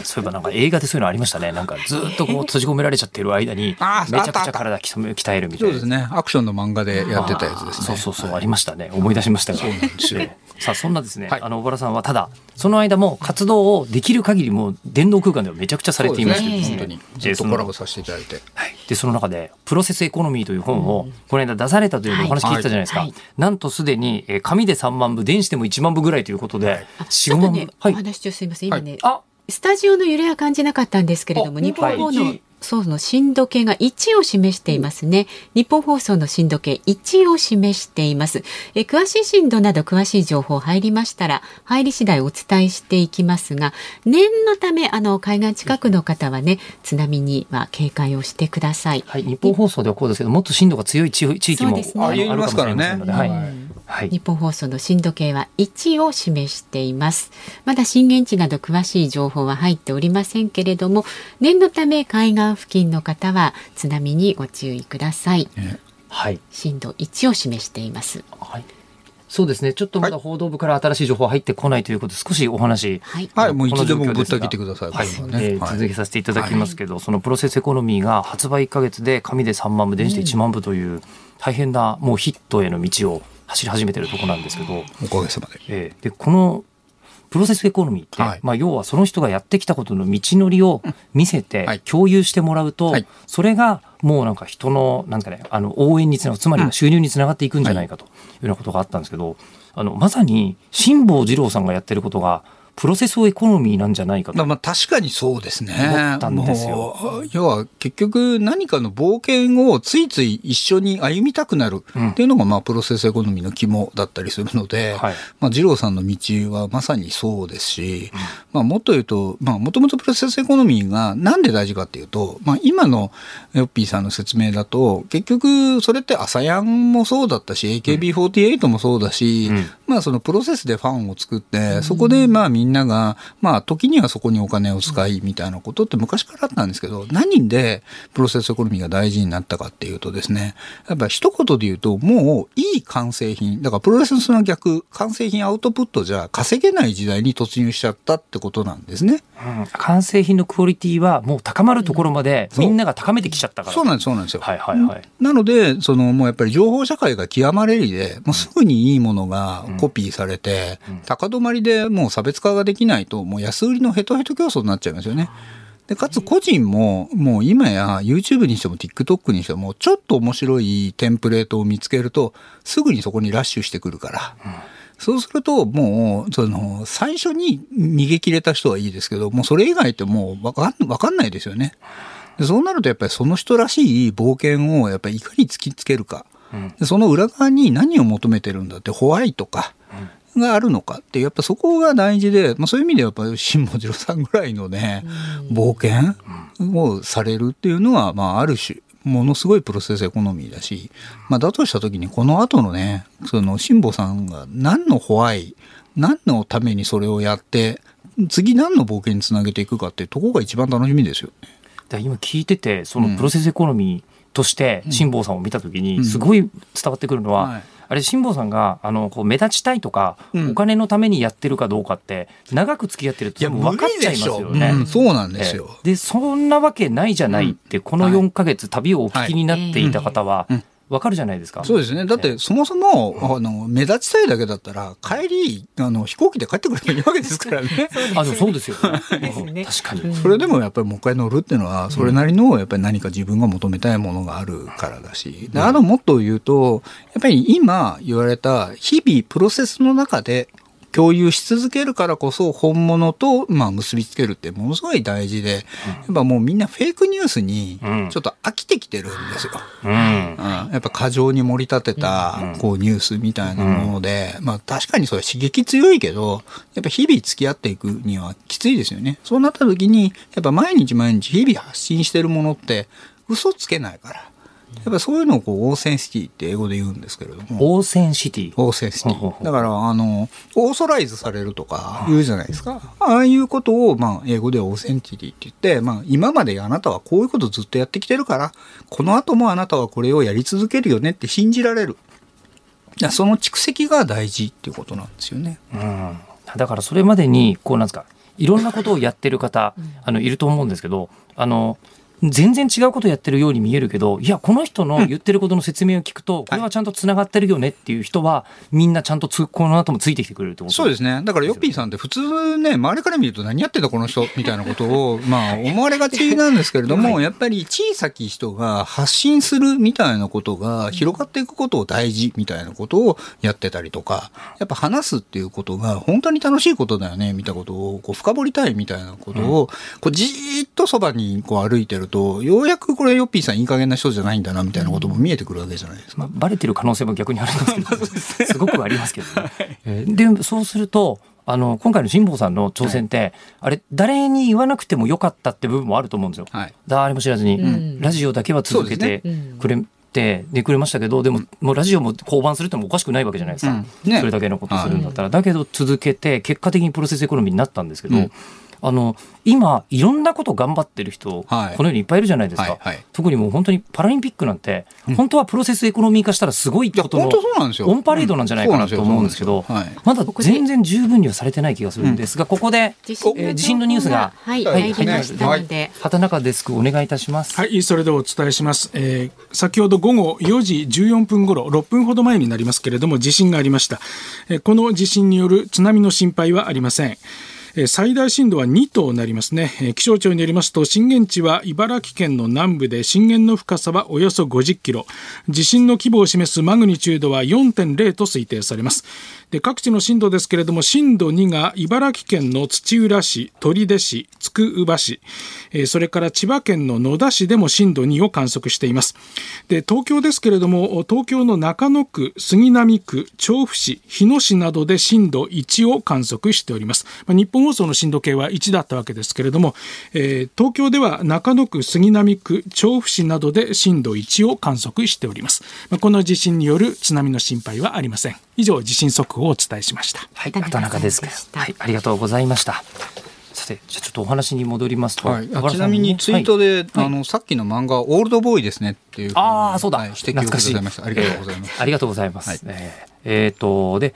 そういえばなんか映画でそういうのありましたねなんかずっとこう閉じ込められちゃってる間にめちゃくちゃ体鍛えるみたいうなそですね。アクションの漫画でやってたやつですね。そうそうそう、ありましたね思い出しましたよそうなんですよええさあそんなですね、はい、あの小原さんはただその間も活動をできる限りも電動空間ではめちゃくちゃされていましてですね、ね。ずっとコラボさせていただいて、はい、でその中でプロセスエコノミーという本をこの間出されたというお話聞いたじゃないですか、はい。はい、なんとすでに紙で3万部電子でも1万部ぐらいということで4、万部、ね、はい、お話中すみません。今ね、あ。スタジオの揺れは感じなかったんですけれども日本法のそうの震度計が1を示していますね。日本放送の震度計1を示しています。え詳しい震度など詳しい情報入りましたら、入り次第お伝えしていきますが、念のため、あの、海岸近くの方はね、津波には警戒をしてください。はい、日本放送ではこうですけど、もっと震度が強い地域も、ね、ありますからね。はい。はい、日本放送の震度計は1を示しています。まだ震源地など詳しい情報は入っておりませんけれども念のため海岸付近の方は津波にご注意ください、はい、震度1を示しています、はい。そうですね。ちょっとまだ報道部から新しい情報入ってこないということで、少しお話。はい。はい、もういつでもぶった切ってください。はい。ね、えー、続けさせていただきますけど、はい、そのプロセスエコノミーが発売1か月で紙で3万部、電子で1万部という、大変なもうヒットへの道を走り始めてるとこなんですけどおかげさまで,、えー、でこのプロセスエコノミーって、はい、まあ、要はその人がやってきたことの道のりを見せて共有してもらうと、はい、それがもうなんか人のなんか、ね、あの応援につながるつまり収入につながっていくんじゃないかというようなことがあったんですけど、あのまさに辛坊治郎さんがやってることがプロセスエコノミーなんじゃないかと。まあ確かにそうですね。思ったんですよ。要は結局何かの冒険をついつい一緒に歩みたくなるっていうのがまあプロセスエコノミーの肝だったりするので、うんはい、まあ二郎さんの道はまさにそうですし、うん、まあもっと言うと、まあもともとプロセスエコノミーがなんで大事かっていうと、まあ今のヨッピーさんの説明だと、結局それってアサヤンもそうだったし、AKB48 もそうだし、うん、まあそのプロセスでファンを作って、そこでまあみんなが、まあ時にはそこにお金を使いみたいなことって昔からあったんですけど、何でプロセスエコノミーが大事になったかっていうとですね、やっぱ一言で言うと、もういい完成品、だからプロレスの逆、完成品アウトプットじゃ稼げない時代に突入しちゃったってことなんですね。うん、完成品のクオリティはもう高まるところまでみんなが高めてきちゃったから。そうなんです、そうなんですよ。はいはいはい。なので、そのもうやっぱり情報社会が極まれりで、もうすぐにいいものがコピーされて、高止まりでもう差別化ができないと、もう安売りのヘトヘト競争になっちゃいますよね。で、かつ個人も、もう今や YouTube にしても TikTok にしても、ちょっと面白いテンプレートを見つけると、すぐにそこにラッシュしてくるから。そうすると、もう、その、最初に逃げ切れた人はいいですけど、もうそれ以外ってもうわかんわかんないですよね。でそうなるとやっぱりその人らしい冒険をやっぱりいかに突きつけるか。でその裏側に何を求めてるんだってホワイトか、があるのかってやっぱそこが大事で、まあ、そういう意味ではやっぱり辛坊治郎さんぐらいのね、冒険をされるっていうのは、まあ、ある種ものすごいプロセスエコノミーだし、まあ、だとした時にこの後のねその辛坊さんが何のホワイ何のためにそれをやって次何の冒険につなげていくかっていうところが一番楽しみですよね。今聞いててそのプロセスエコノミーとして辛坊さんを見た時にすごい伝わってくるのは、うんはい。あれ辛坊さんがあのこう目立ちたいとか、うん、お金のためにやってるかどうかって長く付き合ってると分かっちゃいますよね。うん、そうなんですよ。でそんなわけないじゃないって、この4か月旅をお聞きになっていた方は、わかるじゃないですか。そうですね。だって、そもそも、あの、目立ちたいだけだったら、帰り、あの、飛行機で帰ってくればいいわけですからね。(laughs) あ、でもそうですよね。確かに。それでもやっぱりもう一回乗るっていうのは、それなりの、やっぱり何か自分が求めたいものがあるからだし。あの、もっと言うと、やっぱり今言われた、日々プロセスの中で、共有し続けるからこそ本物と、まあ、結びつけるってものすごい大事で、やっぱもうみんなフェイクニュースにちょっと飽きてきてるんですよ。うん、やっぱ過剰に盛り立てたこうニュースみたいなもので、まあ確かにそれ刺激強いけど、やっぱ日々付き合っていくにはきついですよね。そうなった時に、やっぱ毎日毎日日々発信してるものって嘘つけないから。やっぱそういうのをこう authenticity って英語で言うんですけれども。 authenticity。authenticity。だからあのオーソライズされるとか言うじゃないですか。ああいうことをまあ英語でオーセンシティって言って、まあ、今まであなたはこういうことずっとやってきてるからこの後もあなたはこれをやり続けるよねって信じられる。その蓄積が大事っていうことなんですよね。うん、だからそれまでにこうなんですかいろんなことをやってる方、あのいると思うんですけどあの全然違うことやってるように見えるけどいやこの人の言ってることの説明を聞くと、これはちゃんとつながってるよねっていう人はみんなちゃんとつこの後もついてきてくれるってことそうですね。だからヨッピーさんって普通ね周りから見ると何やってんだこの人みたいなことを (laughs) まあ思われがちなんですけれども、やっぱり小さき人が発信するみたいなことが広がっていくことを大事みたいなことをやってたりとかやっぱ話すっていうことが本当に楽しいことだよねみたいなことをこう深掘りたいみたいなことを、こうじーっとそばにこう歩いてるとようやくこれヨッピーさんいい加減な人じゃないんだなみたいなことも見えてくるわけじゃないですか。まあ、バレてる可能性も逆にあるんですけど、すごくありますけどね。(laughs) えー、でそうするとあの今回の辛坊さんの挑戦って、はい、あれ誰に言わなくてもよかったって部分もあると思うんですよ。はい、誰も知らずに、うん、ラジオだけは続けてくれてでくれましたけどでももうラジオも降板するってもおかしくないわけじゃないですか、うん。ね、それだけのことするんだったら、だけど続けて結果的にプロセスエコノミーになったんですけど、うんあの今いろんなこと頑張ってる人、はい、このようにいっぱいいるじゃないですか、はいはい、特にもう本当にパラリンピックなんて、うん、本当はプロセスエコノミー化したらすごいことのオンパレードなんじゃないかなと思うんですけど、はい、まだ全然十分にはされてない気がするんですが、ここで、地震,、えー、地震のニュースが、はいはい、入りましたので、畑中デスクお願いいたします。はいそれではお伝えします、えー、先ほど午後4時14分頃6分ほど前になりますけれども地震がありました、えー、この地震による津波の心配はありません最大震度は2となりますね。気象庁によりますと震源地は茨城県の南部で震源の深さはおよそ50キロ。地震の規模を示すマグニチュードは4.0と推定されます。で各地の震度ですけれども震度2が茨城県の土浦市取手市つくば市それから千葉県の野田市でも震度2を観測しています。で東京ですけれども東京の中野区杉並区調布市日野市などで震度1を観測しております、まあ、日本放送の震度計は1だったわけですけれども、えー、東京では中野区杉並区調布市などで震度1を観測しております、まあ、この地震による津波の心配はありません。以上地震速報報をお伝えしました。はい。畑中ですはい。ありがとうございました。さてじゃちょっとお話に戻りますと、はい、ちなみにツイートで、はい、あのさっきの漫画「オールドボーイですね」っていうああそうだ、はい、指摘をございました。ありがとうございます、えー、ありがとうございます、はい、え。ー、えー、とで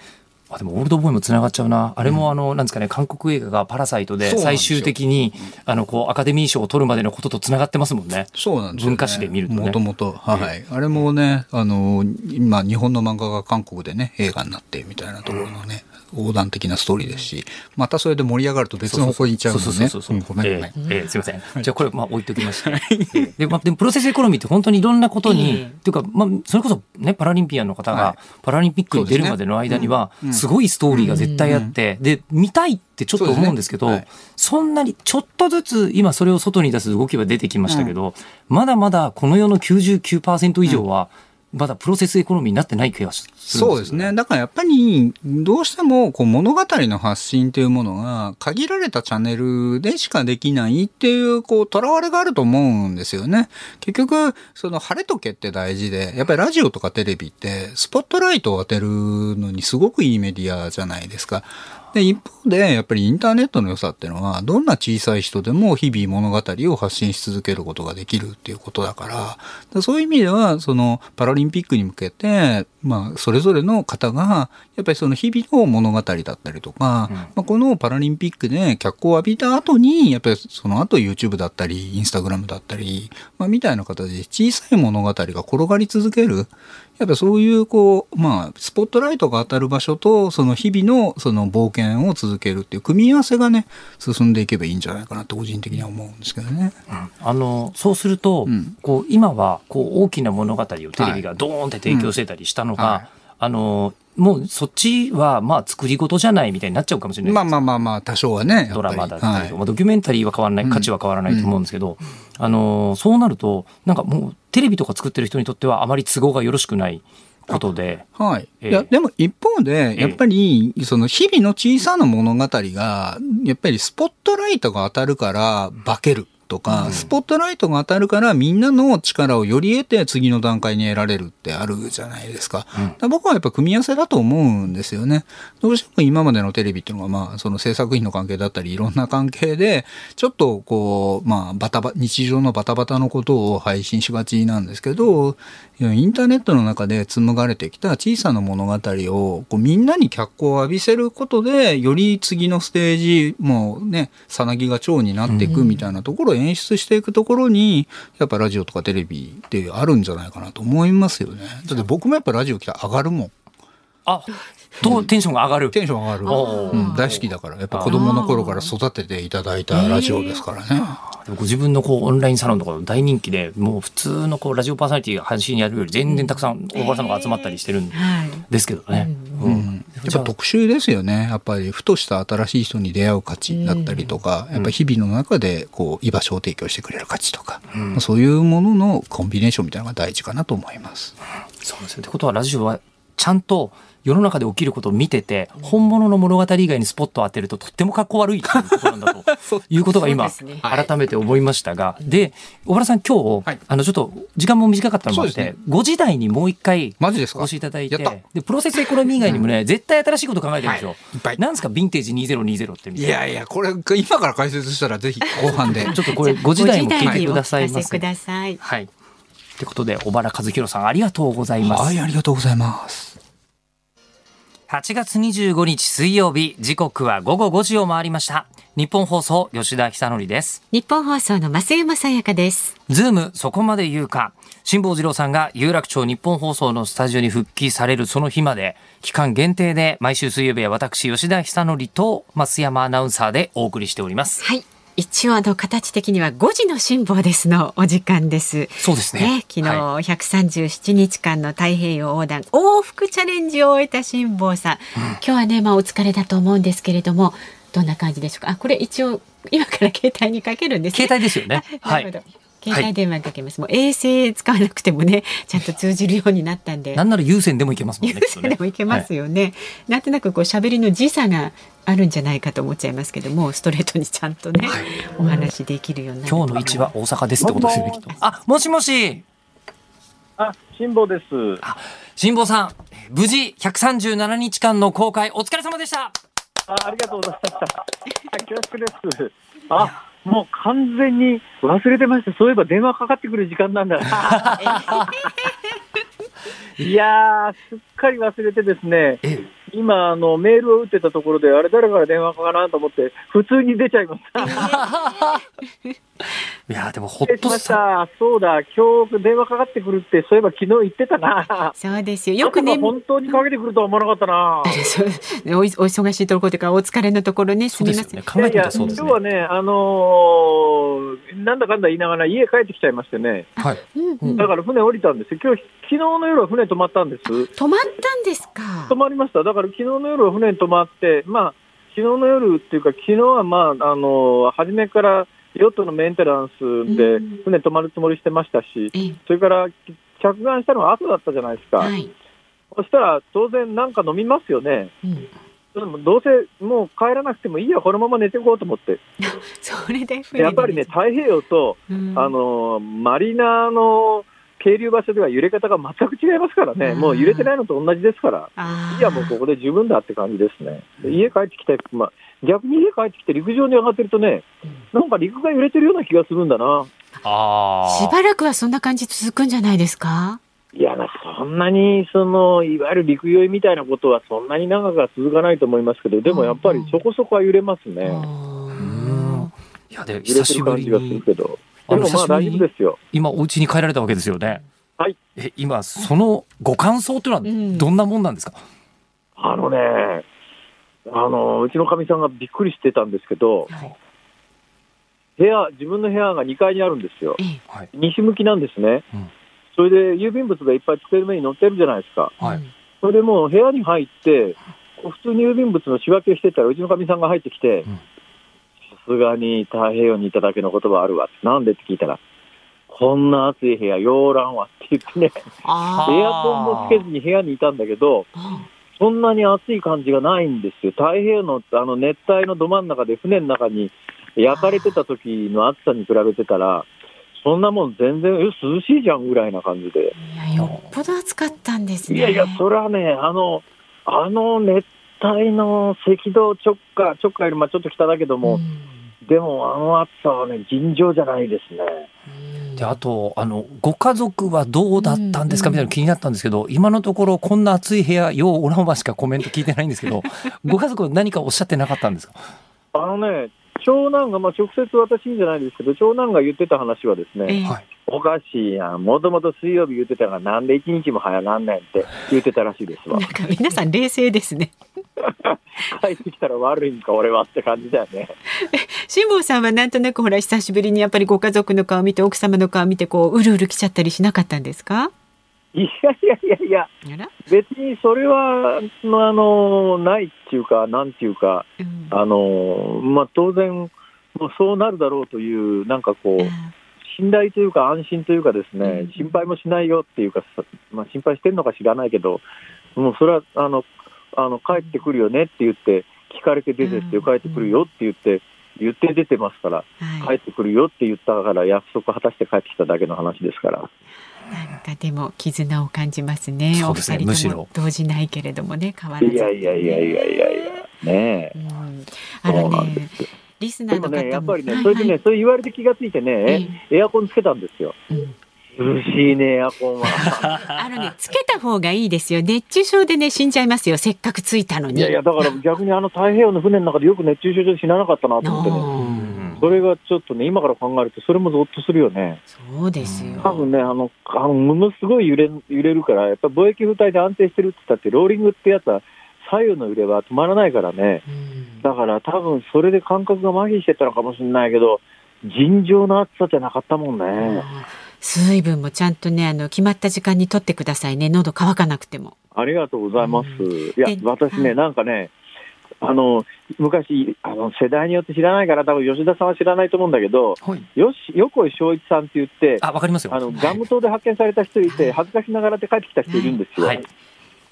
あでもオールドボーイもつながっちゃうな、あれもあの、なんですかね、韓国映画がパラサイトで、最終的に、あの、こう、アカデミー賞を取るまでのこととつながってますもんね。そうなんです文化史で見るとね。もともと、はい。あれもね、あの、今、日本の漫画が韓国でね、映画になってみたいなところのね、横断的なストーリーですし、またそれで盛り上がると別の方向に行っちゃうのでね。ごめん、えーえー、すみません。じゃあこれ、まあ置いときました。で、まあ、でもプロセスエコノミーって本当にいろんなことに、っていうか、まあ、それこそね、パラリンピアンの方が、パラリンピックに出るまでの間には、すごいストーリーが絶対あって、で、見たいってちょっと思うんですけど、そんなにちょっとずつ今それを外に出す動きは出てきましたけど、まだまだこの世の99%以上は、まだプロセスエコノミーになってない気がするす、ねそうですね。だからやっぱり、どうしてもこう物語の発信というものが、限られたチャンネルでしかできないっていう、こう、とらわれがあると思うんですよね。結局、その晴れとけって大事で、やっぱりラジオとかテレビって、スポットライトを当てるのにすごくいいメディアじゃないですか。で、一方で、やっぱりインターネットの良さっていうのは、どんな小さい人でも日々物語を発信し続けることができるっていうことだから、そういう意味では、そのパラリンピックに向けて、まあ、それぞれの方が、やっぱりその日々の物語だったりとか、うん、まあ、このパラリンピックで脚光を浴びた後に、やっぱりその後 YouTube だったり、インスタグラムだったり、まあ、みたいな形で小さい物語が転がり続ける。やっぱそういうこう、まあ、スポットライトが当たる場所と、その日々のその冒険を続けるっていう組み合わせがね、進んでいけばいいんじゃないかなと個人的には思うんですけどね。うん、あの、そうすると、うん、こう、今は、こう、大きな物語をテレビがドーンって提供してたりしたのが、はい。うんはい、あの、もうそっちはまあ作り事じゃないみたいになっちゃうかもしれないまあまあまあまあ多少はねドラマだったり、はい、まあ、ドキュメンタリーは変わらない価値は変わらないと思うんですけど、うん、あのそうなるとなんかもうテレビとか作ってる人にとってはあまり都合がよろしくないことで。はい。えー、いや、でも一方で、やっぱり、その日々の小さな物語が、やっぱりスポットライトが当たるから化ける。とか、うん、スポットライトが当たるからみんなの力をより得て次の段階に得られるってあるじゃないですか。うん、僕はやっぱ組み合わせだと思うんですよね。どうしても今までのテレビっていうのはまあその制作費の関係だったりいろんな関係でちょっとこうまあバタバ日常のバタバタのことを配信しがちなんですけどインターネットの中で紡がれてきた小さな物語をこうみんなに脚光を浴びせることでより次のステージもうねさなぎが蝶になっていくみたいなところを演出していくところにやっぱラジオとかテレビってあるんじゃないかなと思いますよね。だって僕もやっぱラジオ来たら上がるもん。あとテンションが上がる。テンション上がる、うん、大好きだから。やっぱ子供の頃から育てていただいたラジオですからね。ご自分のこうオンラインサロンとか大人気でもう普通のこうラジオパーソナリティが配信やるより全然たくさん大原さんが集まったりしてるんですけどね。うん、やっぱ特集ですよね。やっぱりふとした新しい人に出会う価値だったりとか、やっぱ日々の中でこう居場所を提供してくれる価値とか、うん、そういうもののコンビネーションみたいなのが大事かなと思います。そうですねってことはラジオはちゃんと世の中で起きることを見てて、本物の物語以外にスポットを当てるととってもかっこ悪いということなんだと (laughs) いうことが今、改めて思いましたが、で、小原さん今日、はい、あのちょっと時間も短かったのもあって、ね、5時台にもう一回お越しいただいて、でプロセスエコノミー以外にもね、絶対新しいこと考えてるんですよ。はい、なんですか、ヴィンテージ2020っていやいや、これ今から解説したらぜひ後半で。(laughs) ちょっとこれ5時台も聞いてくださいませ。はい。はい。ということで、小原和弘さんありがとうございます。はい、ありがとうございます。8月25日水曜日時刻は午後5時を回りました。日本放送吉田久典です。日本放送の増山さやかです。ズームそこまで言うか。辛坊治郎さんが有楽町日本放送のスタジオに復帰されるその日まで期間限定で毎週水曜日は私吉田久典と増山アナウンサーでお送りしております。はい一応あの形的には5時の辛抱ですのお時間です。そうですね。ね昨日137日間の太平洋横断往復チャレンジを終えた辛抱さん、うん、今日はねまあお疲れだと思うんですけれどもどんな感じでしょうか？あこれ一応今から携帯にかけるんです、ね、携帯ですよね。はい。携帯電話かけます、はい、もう衛星使わなくてもね (laughs) ちゃんと通じるようになったんで。なんなら有線でもいけますもんね有線でもいけますよね、はい、なんとなくこう喋りの時差があるんじゃないかと思っちゃいますけどもストレートにちゃんとね、はい、お話できるようにな今日の位置は大阪ですってことですねあもしもし。あ辛坊です。あ辛坊さん無事137日間の公開お疲れ様でした。あありがとうございました。恐縮です。あもう完全に忘れてました。そういえば電話かかってくる時間なんだ。(laughs) いやー、すっかり忘れてですね、今あの、メールを打ってたところで、あれ、誰から電話かなと思って、普通に出ちゃいました。(laughs) いやでもほっとした。そうだ、今日電話かかってくるって、そういえば昨日言ってたな。そうですよ。よくね。本当にかけてくるとは思わなかったな。(laughs) お忙しいところというか、お疲れのところね、すみません。ね、考えてたそうです、ね、今日はね、あのー、なんだかんだ言いながら家帰ってきちゃいましてね。はい。だから船降りたんですよ。今日、昨日の夜は船止まったんです。止まったんですか？止まりました。だから昨日の夜は船に止まって、まあ、昨日の夜っていうか、昨日はまあ、あのー、初めから、ヨットのメンテナンスで船止まるつもりしてましたし、それから着岸したのは朝だったじゃないですか、はい、そしたら当然、なんか飲みますよね。うん。でもどうせもう帰らなくてもいいや、このまま寝ていこうと思って。(laughs) それでやっぱりね、太平洋と、うん、あのマリナーの係留場所では揺れ方が全く違いますからね、もう揺れてないのと同じですから、いや、もうここで十分だって感じですね。家帰ってきて、まあ、逆に家帰ってきて陸上に上がってるとね、なんか陸が揺れてるような気がするんだな。あしばらくはそんな感じ続くんじゃないですか？いや、そんなに、その、いわゆる陸酔いみたいなことはそんなに長くは続かないと思いますけど、でもやっぱりそこそこは揺れますね。いや、で、久しぶりに。でもまあ大丈夫ですよ。今、お家に帰られたわけですよね。はい。え、今、そのご感想というのはどんなもんなんですか、うん、あのね、あのうちのかみさんがびっくりしてたんですけど、はい、部屋自分の部屋が2階にあるんですよ、はい、西向きなんですね、うん、それで郵便物がいっぱい机の上に載ってるじゃないですか、はい、それでもう部屋に入って、普通に郵便物の仕分けしてたら、うちのかみさんが入ってきて、さすがに太平洋にいただけの言葉あるわ、なんでって聞いたら、こんな暑い部屋、洋らんわって言ってね、エアコンもつけずに部屋にいたんだけど、そんなに暑い感じがないんですよ。太平洋のあの熱帯のど真ん中で船の中に焼かれてた時の暑さに比べてたら、そんなもん全然、涼しいじゃんぐらいな感じで。いや、よっぽど暑かったんですね。いやいや、それはね、あの、あの熱帯の赤道直下、直下よりまあちょっと北だけども、うん、でもあの暑さはね、尋常じゃないですね。であとあのご家族はどうだったんですか？みたいなの気になったんですけど、今のところこんな暑い部屋ようおらんわしかコメント聞いてないんですけど (laughs) ご家族は何かおっしゃってなかったんですか？あのね長男が、まあ、直接私にじゃないですけど、長男が言ってた話はですね、えー、おかしいやん、もともと水曜日言ってたが、なんで一日も早なんねんって言ってたらしいですわ。なんか皆さん、冷静ですね。(laughs) 帰ってきたら悪いんか、俺はって感じだよね。(laughs) 辛坊さんはなんとなくほら、久しぶりにやっぱりご家族の顔見て、奥様の顔見て、こう、うるうる来ちゃったりしなかったんですか？いやいやいやいや、別にそれは、あの、ないっていうか、なんていうか、うん、あの、まあ、当然、もうそうなるだろうという、なんかこう、信頼というか安心というかですね、うん、心配もしないよっていうか、まあ、心配してるのか知らないけど、もうそれは、あの、あの帰ってくるよねって言って、聞かれて出てって帰ってくるよって言って、言って出てますから、帰ってくるよって言ったから約束果たして帰ってきただけの話ですから。なんかでも絆を感じますね。そうですね。むしろ動じないけれどもね、変わらず、いやいやいやいやいやいやねえ。うん、あのね。リスナーのね、やっぱりね、それでね、そう言われて気がついてね、エアコンつけたんですよ。涼しいね、エアコンは。(laughs) あのね、つけた方がいいですよ。熱中症でね、死んじゃいますよ。せっかくついたのに。いやいや、だから逆にあの太平洋の船の中でよく熱中症で死ななかったなと思ってね。それがちょっとね、今から考えると、それもぞっとするよね。そうですよ。多分ね、あの、あのものすごい揺れ揺れるから、やっぱり貿易風体で安定してるって言ったって、ローリングってやつは、左右の揺れは止まらないからね。だから多分それで感覚が麻痺してたのかもしれないけど、尋常な暑さじゃなかったもんね。水分もちゃんとね、あの、決まった時間に取ってくださいね。喉乾かなくても。ありがとうございます。いや、私ね、なんかね、あの昔あの、世代によって知らないから、多分吉田さんは知らないと思うんだけど、はい、よし横井正一さんって言って、あわかりますよあのガム島で発見された人いて、恥ずかしながらって帰ってきた人いるんですよ。はい、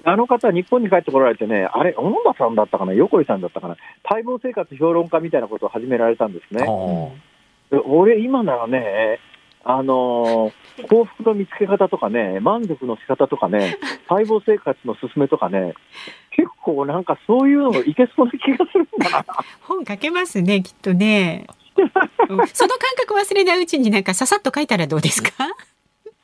あの方、日本に帰ってこられてね、あれ、小野田さんだったかな、横井さんだったかな、待望生活評論家みたいなことを始められたんですね。俺、今ならね、あのー、幸福の見つけ方とかね、満足の仕方とかね、細胞生活の進めとかね、結構なんかそういうのいけそうな気がするんだな。本書けますね、きっとね。(laughs) その感覚忘れないうちになんかささっと書いたらどうですか？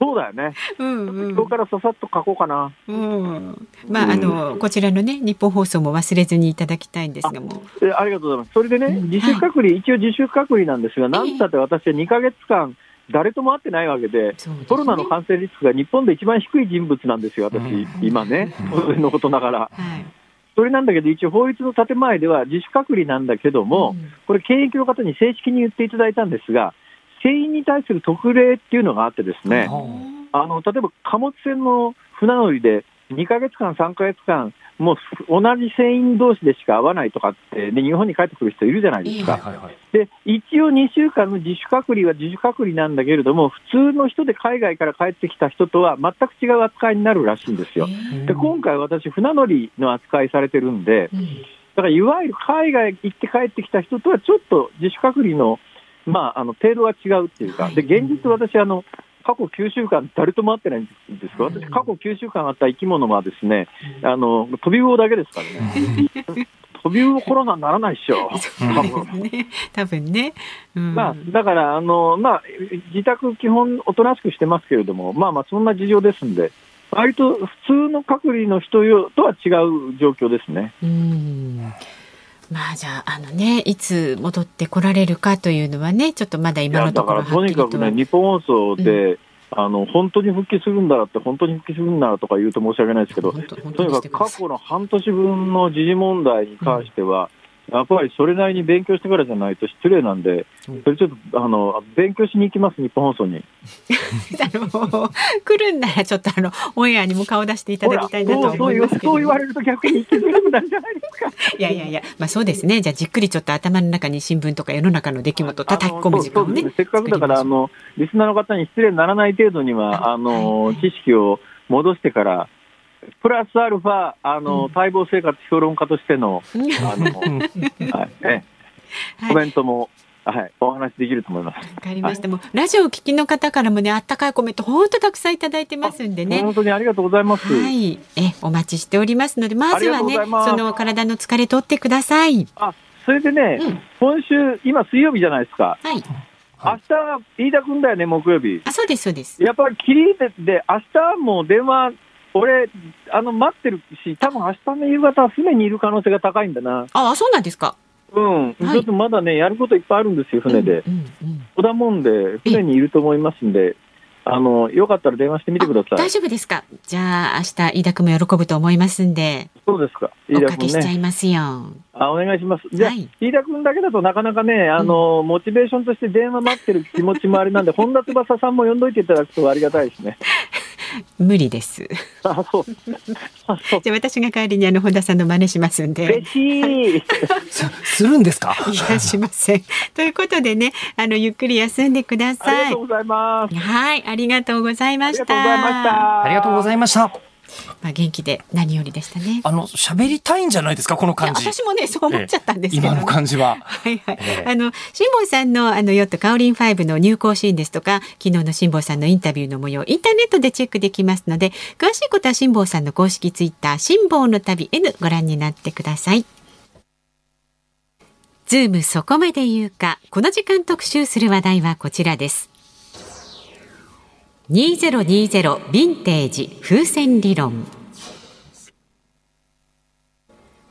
そうだよね。うんうん。そこからささっと書こうかな。うん。まあ、あの、こちらのね、日本放送も忘れずにいただきたいんですがも。え、ありがとうございます。それでね、自主隔離、一応自主隔離なんですが、なんたって私は2か月間。誰とも会ってないわけで、でね、コロナの感染リスクが日本で一番低い人物なんですよ、私、うん、今ね、当然のことながら。はい、それなんだけど、一応、法律の建前では自主隔離なんだけども、うん、これ、検疫の方に正式に言っていただいたんですが、船員に対する特例っていうのがあってですね、あの例えば貨物船の船乗りで2か月間、3か月間、もう同じ船員同士でしか会わないとかって、で日本に帰ってくる人いるじゃないですか、で一応2週間の自主隔離は自主隔離なんだけれども、普通の人で海外から帰ってきた人とは全く違う扱いになるらしいんですよ。で今回、私、船乗りの扱いされてるんで、だからいわゆる海外行って帰ってきた人とはちょっと自主隔離の,、まあ、あの程度は違うっていうか、で現実、私あの、過去9週間、誰とも会ってないんですか、私、過去9週間あった生き物はですね、あの飛び魚だけですからね。(laughs) 飛び魚コロナにならないっしょ、多分ね。多分ね。うん、まあ、だから、あの、まあ、自宅基本おとなしくしてますけれども、まあまあ、そんな事情ですんで、割と普通の隔離の人とは違う状況ですね。うんまあじゃああのねいつ戻ってこられるかというのはねちょっとまだ今のところだからとにかくね日本放送で、うん、あの本当に復帰するんだらって本当に復帰するんだらとか言うと申し訳ないですけどとにかく過去の半年分の時事問題に関しては、うんやっぱりそれなりに勉強してからじゃないと失礼なんで、それちょっとあの勉強しに行きます、日本放送に。あ (laughs) の来るんなら、ちょっとあのオンエアにも顔出していただきたいなと思いますそう言われると逆に行きづらくなるじゃないですか。いやいやいや、まあそうですね。じゃあじっくりちょっと頭の中に新聞とか世の中の出来事を叩き込む時間をね。せっかくだからあのリスナーの方に失礼にならない程度にはあの、知識を戻してから。プラスアルファ、あの、待望生活評論家としての、あの、(laughs) はい、ね、コメントも、はい、お話できると思います。わかりました。もうラジオを聞きの方からもね、あったかいコメント、本当たくさんいただいてますんでね。本当にありがとうございます。はい、え、お待ちしておりますので、まずはね、その体の疲れ取ってください。あ、それでね、うん、今週、今水曜日じゃないですか。はい。明日、飯田君だよね、木曜日。あ、そうです、そうです。やっぱり、切りで、で、明日も電話俺、あの待ってるし、多分明日の夕方、船にいる可能性が高いんだな。ああ、そうなんですか。うん、ちょっとまだね、やることいっぱいあるんですよ、船で。うだもんで、船にいると思いますんで、あの、よかったら電話してみてください。大丈夫ですかじゃあ、明日、飯田君も喜ぶと思いますんで。そうですか。飯田君、ね、おかけしちゃいますよ。あ、お願いします。じゃあ、はい、飯田君だけだとなかなかね、あの、うん、モチベーションとして電話待ってる気持ちもあれなんで、本田翼さんも呼んどいていただくとありがたいですね。(laughs) 無理です。あ、そう。じゃあ私が代わりにあの本田さんの真似しますんで。するんですか？いやしません。ということでね、あのゆっくり休んでください。ありがとうございます。はい、ありがとうございました。ありがとうございました。まあ元気で何よりでしたね。あの喋りたいんじゃないですか？この感じ。私もねそう思っちゃったんですけど、今の感じは。はいはい。えー、あの辛坊さんのあのヨットカオリンファイブの入港シーンですとか昨日の辛坊さんのインタビューの模様インターネットでチェックできますので詳しいことは辛坊さんの公式ツイッター辛坊の旅 N ご覧になってください。ズームそこまで言うかこの時間特集する話題はこちらです。2020ヴィンテージ風船理論。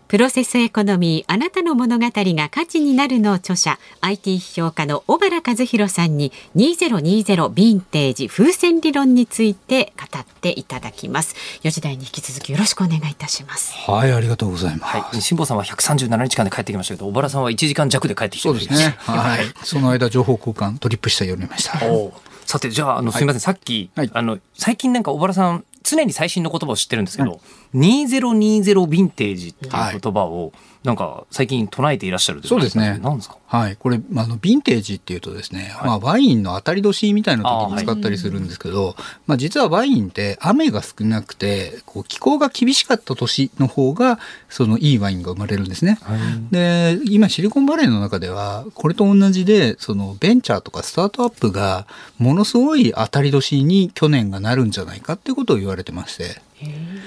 プロセスエコノミーあなたの物語が価値になるの著者 IT 批評家の小原和弘さんに2020ヴィンテージ風船理論について語っていただきます。4時台に引き続きよろしくお願いいたします。はいありがとうございます、はい、辛坊さんは137日間で帰ってきましたけど小原さんは1時間弱で帰ってきてそうですね。はい。その間情報交換トリップしたようにましたさてじゃああのすみません、はい、さっき、はい、あの最近なんか小原さん常に最新の言葉を知ってるんですけど、はい、2020ヴィンテージっていう言葉を、なんか最近唱えていらっしゃるそうですね。何ですか？はい。これ、あの、ヴィンテージっていうとですね、はい、まあ、ワインの当たり年みたいな時に使ったりするんですけど、はい、まあ、実はワインって雨が少なくて、こう、気候が厳しかった年の方が、その、いいワインが生まれるんですね。はい、で、今、シリコンバレーの中では、これと同じで、その、ベンチャーとかスタートアップが、ものすごい当たり年に去年がなるんじゃないかっていうことを言われてまして。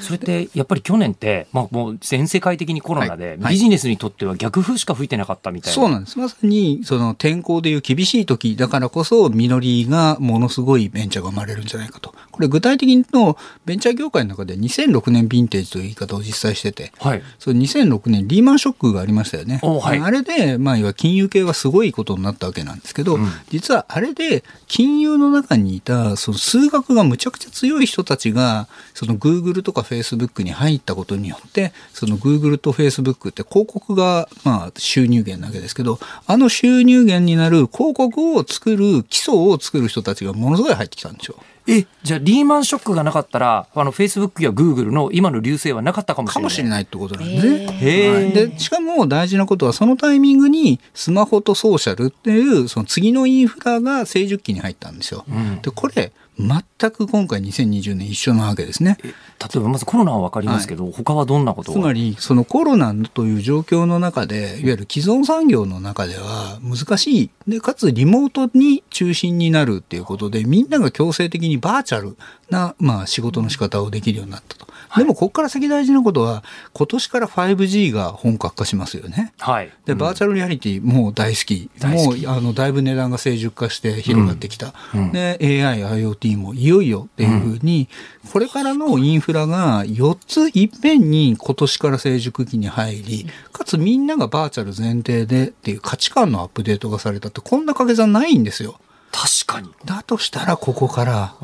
それってやっぱり去年って、まあ、もう全世界的にコロナで、ビジネスにとっては逆風しか吹いてなかったみたいな、そうなんです。まさにその天候でいう厳しい時だからこそ実りがものすごいベンチャーが生まれるんじゃないかと。これ具体的のベンチャー業界の中で2006年ヴィンテージという言い方を実際してて、はい、その2006年リーマンショックがありましたよね、はい、あれで、まあ、いわ金融系はすごいことになったわけなんですけど、うん、実はあれで金融の中にいたその数学がむちゃくちゃ強い人たちがそのグーグルとかフェイスブックに入ったことによってそのグーグルとフェイスブックって広告がまあ収入源なわけですけどあの収入源になる広告を作る基礎を作る人たちがものすごい入ってきたんですよ。え、じゃあリーマンショックがなかったら、あの、フェイスブックやグーグルの今の流星はなかったかもしれない。かもしれないってことなんですね。はい、で、しかも大事なことは、そのタイミングにスマホとソーシャルっていう、その次のインフラが成熟期に入ったんですよ。うん、で、これ、全く今回2020年一緒なわけですね。例えばまずコロナは分かりますけど、はい、他はどんなことつまりそのコロナという状況の中でいわゆる既存産業の中では難しいでかつリモートに中心になるっていうことでみんなが強制的にバーチャルな、まあ、仕事の仕方をできるようになったと。でも、ここから先大事なことは、今年から 5G が本格化しますよね。はい。で、バーチャルリアリティもう大好き。もう、あの、だいぶ値段が成熟化して広がってきた。うん、で、AI、IoT もいよいよっていうふうに、これからのインフラが4ついっぺんに今年から成熟期に入り、かつみんながバーチャル前提でっていう価値観のアップデートがされたって、こんな掛け算ないんですよ。確かに。だとしたら、ここから、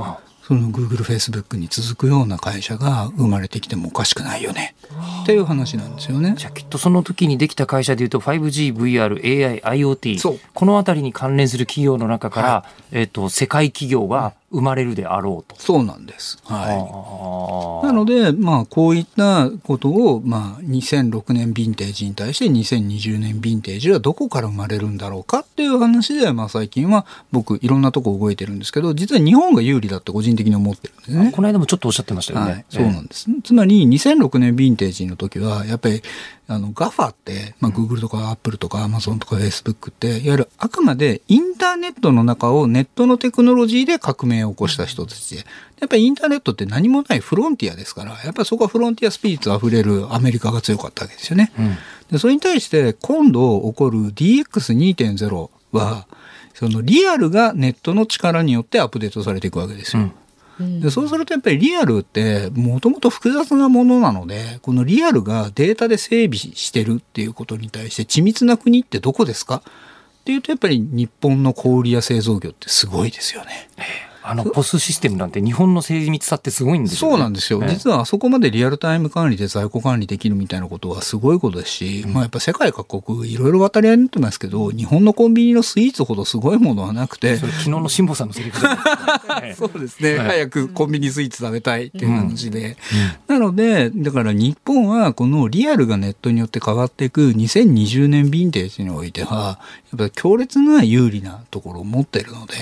その Google、Facebook に続くような会社が生まれてきてもおかしくないよね。っていう話なんですよね。じゃあきっとその時にできた会社でいうと 5G、VR、AI、IoT この辺りに関連する企業の中から、はい、えっ、と世界企業が生まれるであろうと。そうなんです。はい。なので、まあ、こういったことを、まあ、2006年ヴィンテージに対して2020年ヴィンテージはどこから生まれるんだろうかっていう話で、まあ、最近は僕、いろんなとこ動いてるんですけど、実は日本が有利だって個人的に思ってるんですね。この間もちょっとおっしゃってましたよね。はい、そうなんです。つまり、2006年ヴィンテージの時は、やっぱり、あの、GAFA って、まあ、Google とか Apple とか Amazon とか Facebook って、いわゆるあくまでインターネットの中をネットのテクノロジーで革命を起こした人たち。で、やっぱりインターネットって何もないフロンティアですから、やっぱりそこはフロンティアスピリッツ溢れるアメリカが強かったわけですよね。うん、でそれに対して今度起こる DX2.0 は、そのリアルがネットの力によってアップデートされていくわけですよ。うんでそうするとやっぱりリアルってもともと複雑なものなのでこのリアルがデータで整備してるっていうことに対して緻密な国ってどこですかっていうとやっぱり日本の小売や製造業ってすごいですよね。あのポスシステムなんて日本の精密さってすごいんですよ、ね、そうなんですよ、実はあそこまでリアルタイム管理で在庫管理できるみたいなことはすごいことですし、うん、まあやっぱ世界各国いろいろ渡り合いになってますけど、日本のコンビニのスイーツほどすごいものはなくて。それ昨日の辛坊さんのセリフ (laughs) そうですね、はい、早くコンビニスイーツ食べたいっていう話で。うん、なので、だから日本はこのリアルがネットによって変わっていく2020年ヴィンテージにおいては、やっぱり強烈な有利なところを持っているので、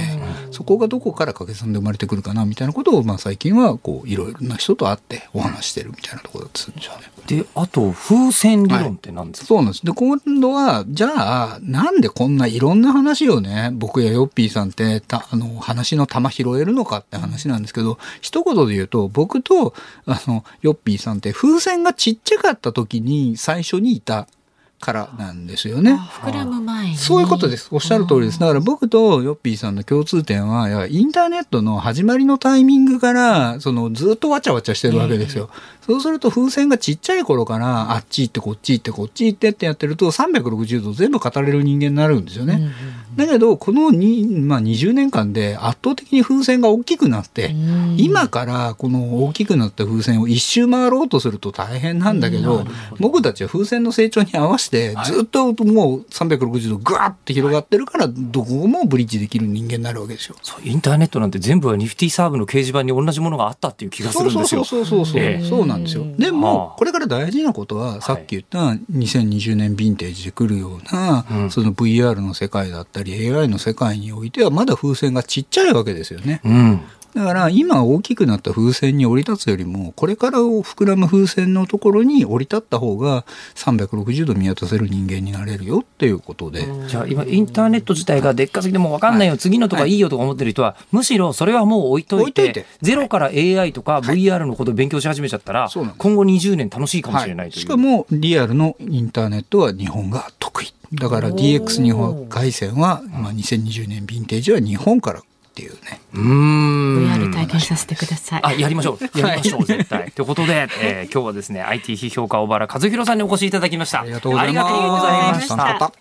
うん、そこがどこから掛け算で生まれてくるかかなみたいなことを、まあ、最近はこういろいろな人と会ってお話してるみたいなところだったんでしょうね。であと風船理論って何ですか、はい、そうなんですで今度はじゃあなんでこんないろんな話をね僕やヨッピーさんってたあの話の玉拾えるのかって話なんですけど一言で言うと僕とあのヨッピーさんって風船がちっちゃかった時に最初にいたからなんですよね。膨らむ前そういうことです。おっしゃる通りです。だから僕とヨッピーさんの共通点は、インターネットの始まりのタイミングから、そのずっとわちゃわちゃしてるわけですよ。そうすると風船がちっちゃい頃からあっち行ってこっち行ってこっち行ってってやってると360度全部語れる人間になるんですよね。うんうんうん、だけどこのに、まあ、20年間で圧倒的に風船が大きくなって、うん、今からこの大きくなった風船を一周回ろうとすると大変なんだけど、うん、ど僕たちは風船の成長に合わせてずっともう360度ぐわって広がってるからどこもブリッジできる人間になるわけですよ。インターネットなんて全部はニフティサーブの掲示板に同じものがあったっていう気がするんですよ。そうそうそうそうそう、えー、そうなんですよ。でも、これから大事なことは、さっき言った2020年ヴィンテージで来るような、その VR の世界だったり、AI の世界においては、まだ風船がちっちゃいわけですよね。うんだから今大きくなった風船に降り立つよりもこれからを膨らむ風船のところに降り立った方が360度見渡せる人間になれるよっていうことで。じゃあ今インターネット自体がでっかすぎても分かんないよ、はい、次のとかいいよとか思ってる人は、はい、むしろそれはもう置いといてゼロから AI とか VR のことを勉強し始めちゃったら、はい、今後20年楽しいかもしれないという、しかもリアルのインターネットは日本が得意。だから DX 日本回線は、まあ、2020年ヴィンテージは日本からっていうね。うん。VR 体験させてください。あ、やりましょう。やりましょう、絶対。(laughs) ということで、えー、今日はですね、IT 批評家小原和弘さんにお越しいただきました。ありがとうございました。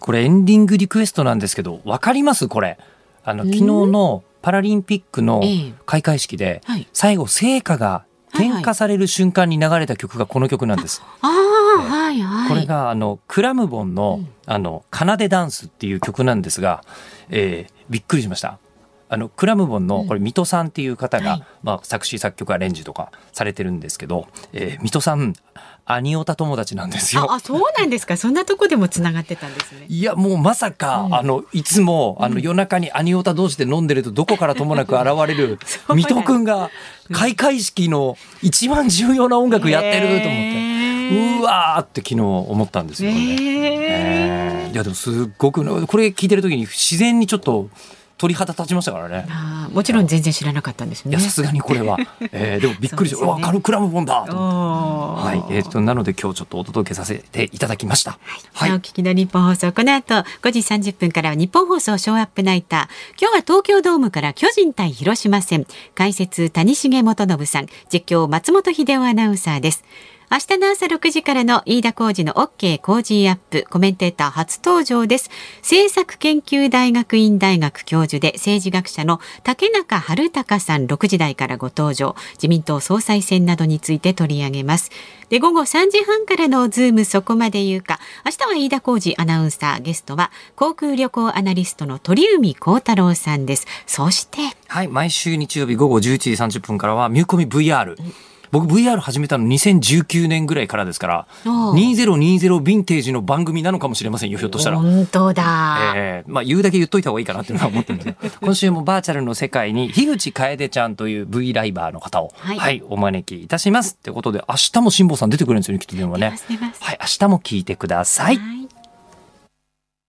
これエンディングリクエストなんですけど、わかります？これ。あの、昨日のパラリンピックの開会式で、最後、聖火が点火される瞬間に流れた曲がこの曲なんです。ああ、はいはい。これがあのクラムボンの、あの奏でダンスっていう曲なんですが、えー、びっくりしました。あのクラムボンのこれ水戸さんっていう方が、まあ、作詞作曲アレンジとかされてるんですけど、えー、水戸さんアニオタ友達なんですよ。あ、そうなんですか。そんなとこでもつながってたんですね。いや、もうまさか、うん、あの、いつも、あの、夜中にアニオタ同士で飲んでると、どこからともなく現れる、水戸くんが、開会式の一番重要な音楽やってると思って、うわーって昨日思ったんですよね。えー、いや、でもすっごく、これ聞いてる時に自然にちょっと、鳥肌立ちましたからね。もちろん全然知らなかったんですね。さすがにこれは、(laughs) えー、でもびっくりして、わ、ね、カルクラムボンだはい、えっ、ー、となので今日ちょっとお届けさせていただきました。はい。お聞きの日本放送この後5時30分からは日本放送ショーアップナイター。今日は東京ドームから巨人対広島戦。解説谷重元信さん、実況松本秀夫アナウンサーです。明日の朝6時からの飯田浩二の OK 工事アップコメンテーター初登場です。政策研究大学院大学教授で政治学者の竹中治堅さん6時台からご登場。自民党総裁選などについて取り上げます。で午後3時半からのズームそこまで言うか。明日は飯田浩二アナウンサーゲストは航空旅行アナリストの鳥海高太郎さんです。そしてはい毎週日曜日午後11時30分からはミューコミ VR、うん僕 VR 始めたの2019年ぐらいからですから2020ヴィンテージの番組なのかもしれませんよひょっとしたら。本当だ、えー、まあ言うだけ言っといた方がいいかなっていうのは思ってるんですけど。今週もバーチャルの世界に樋口楓ちゃんという V ライバーの方を、はい、はい、お招きいたします。ってことで明日も辛坊さん出てくるんですよねきっと電話ね。はい明日も聞いてください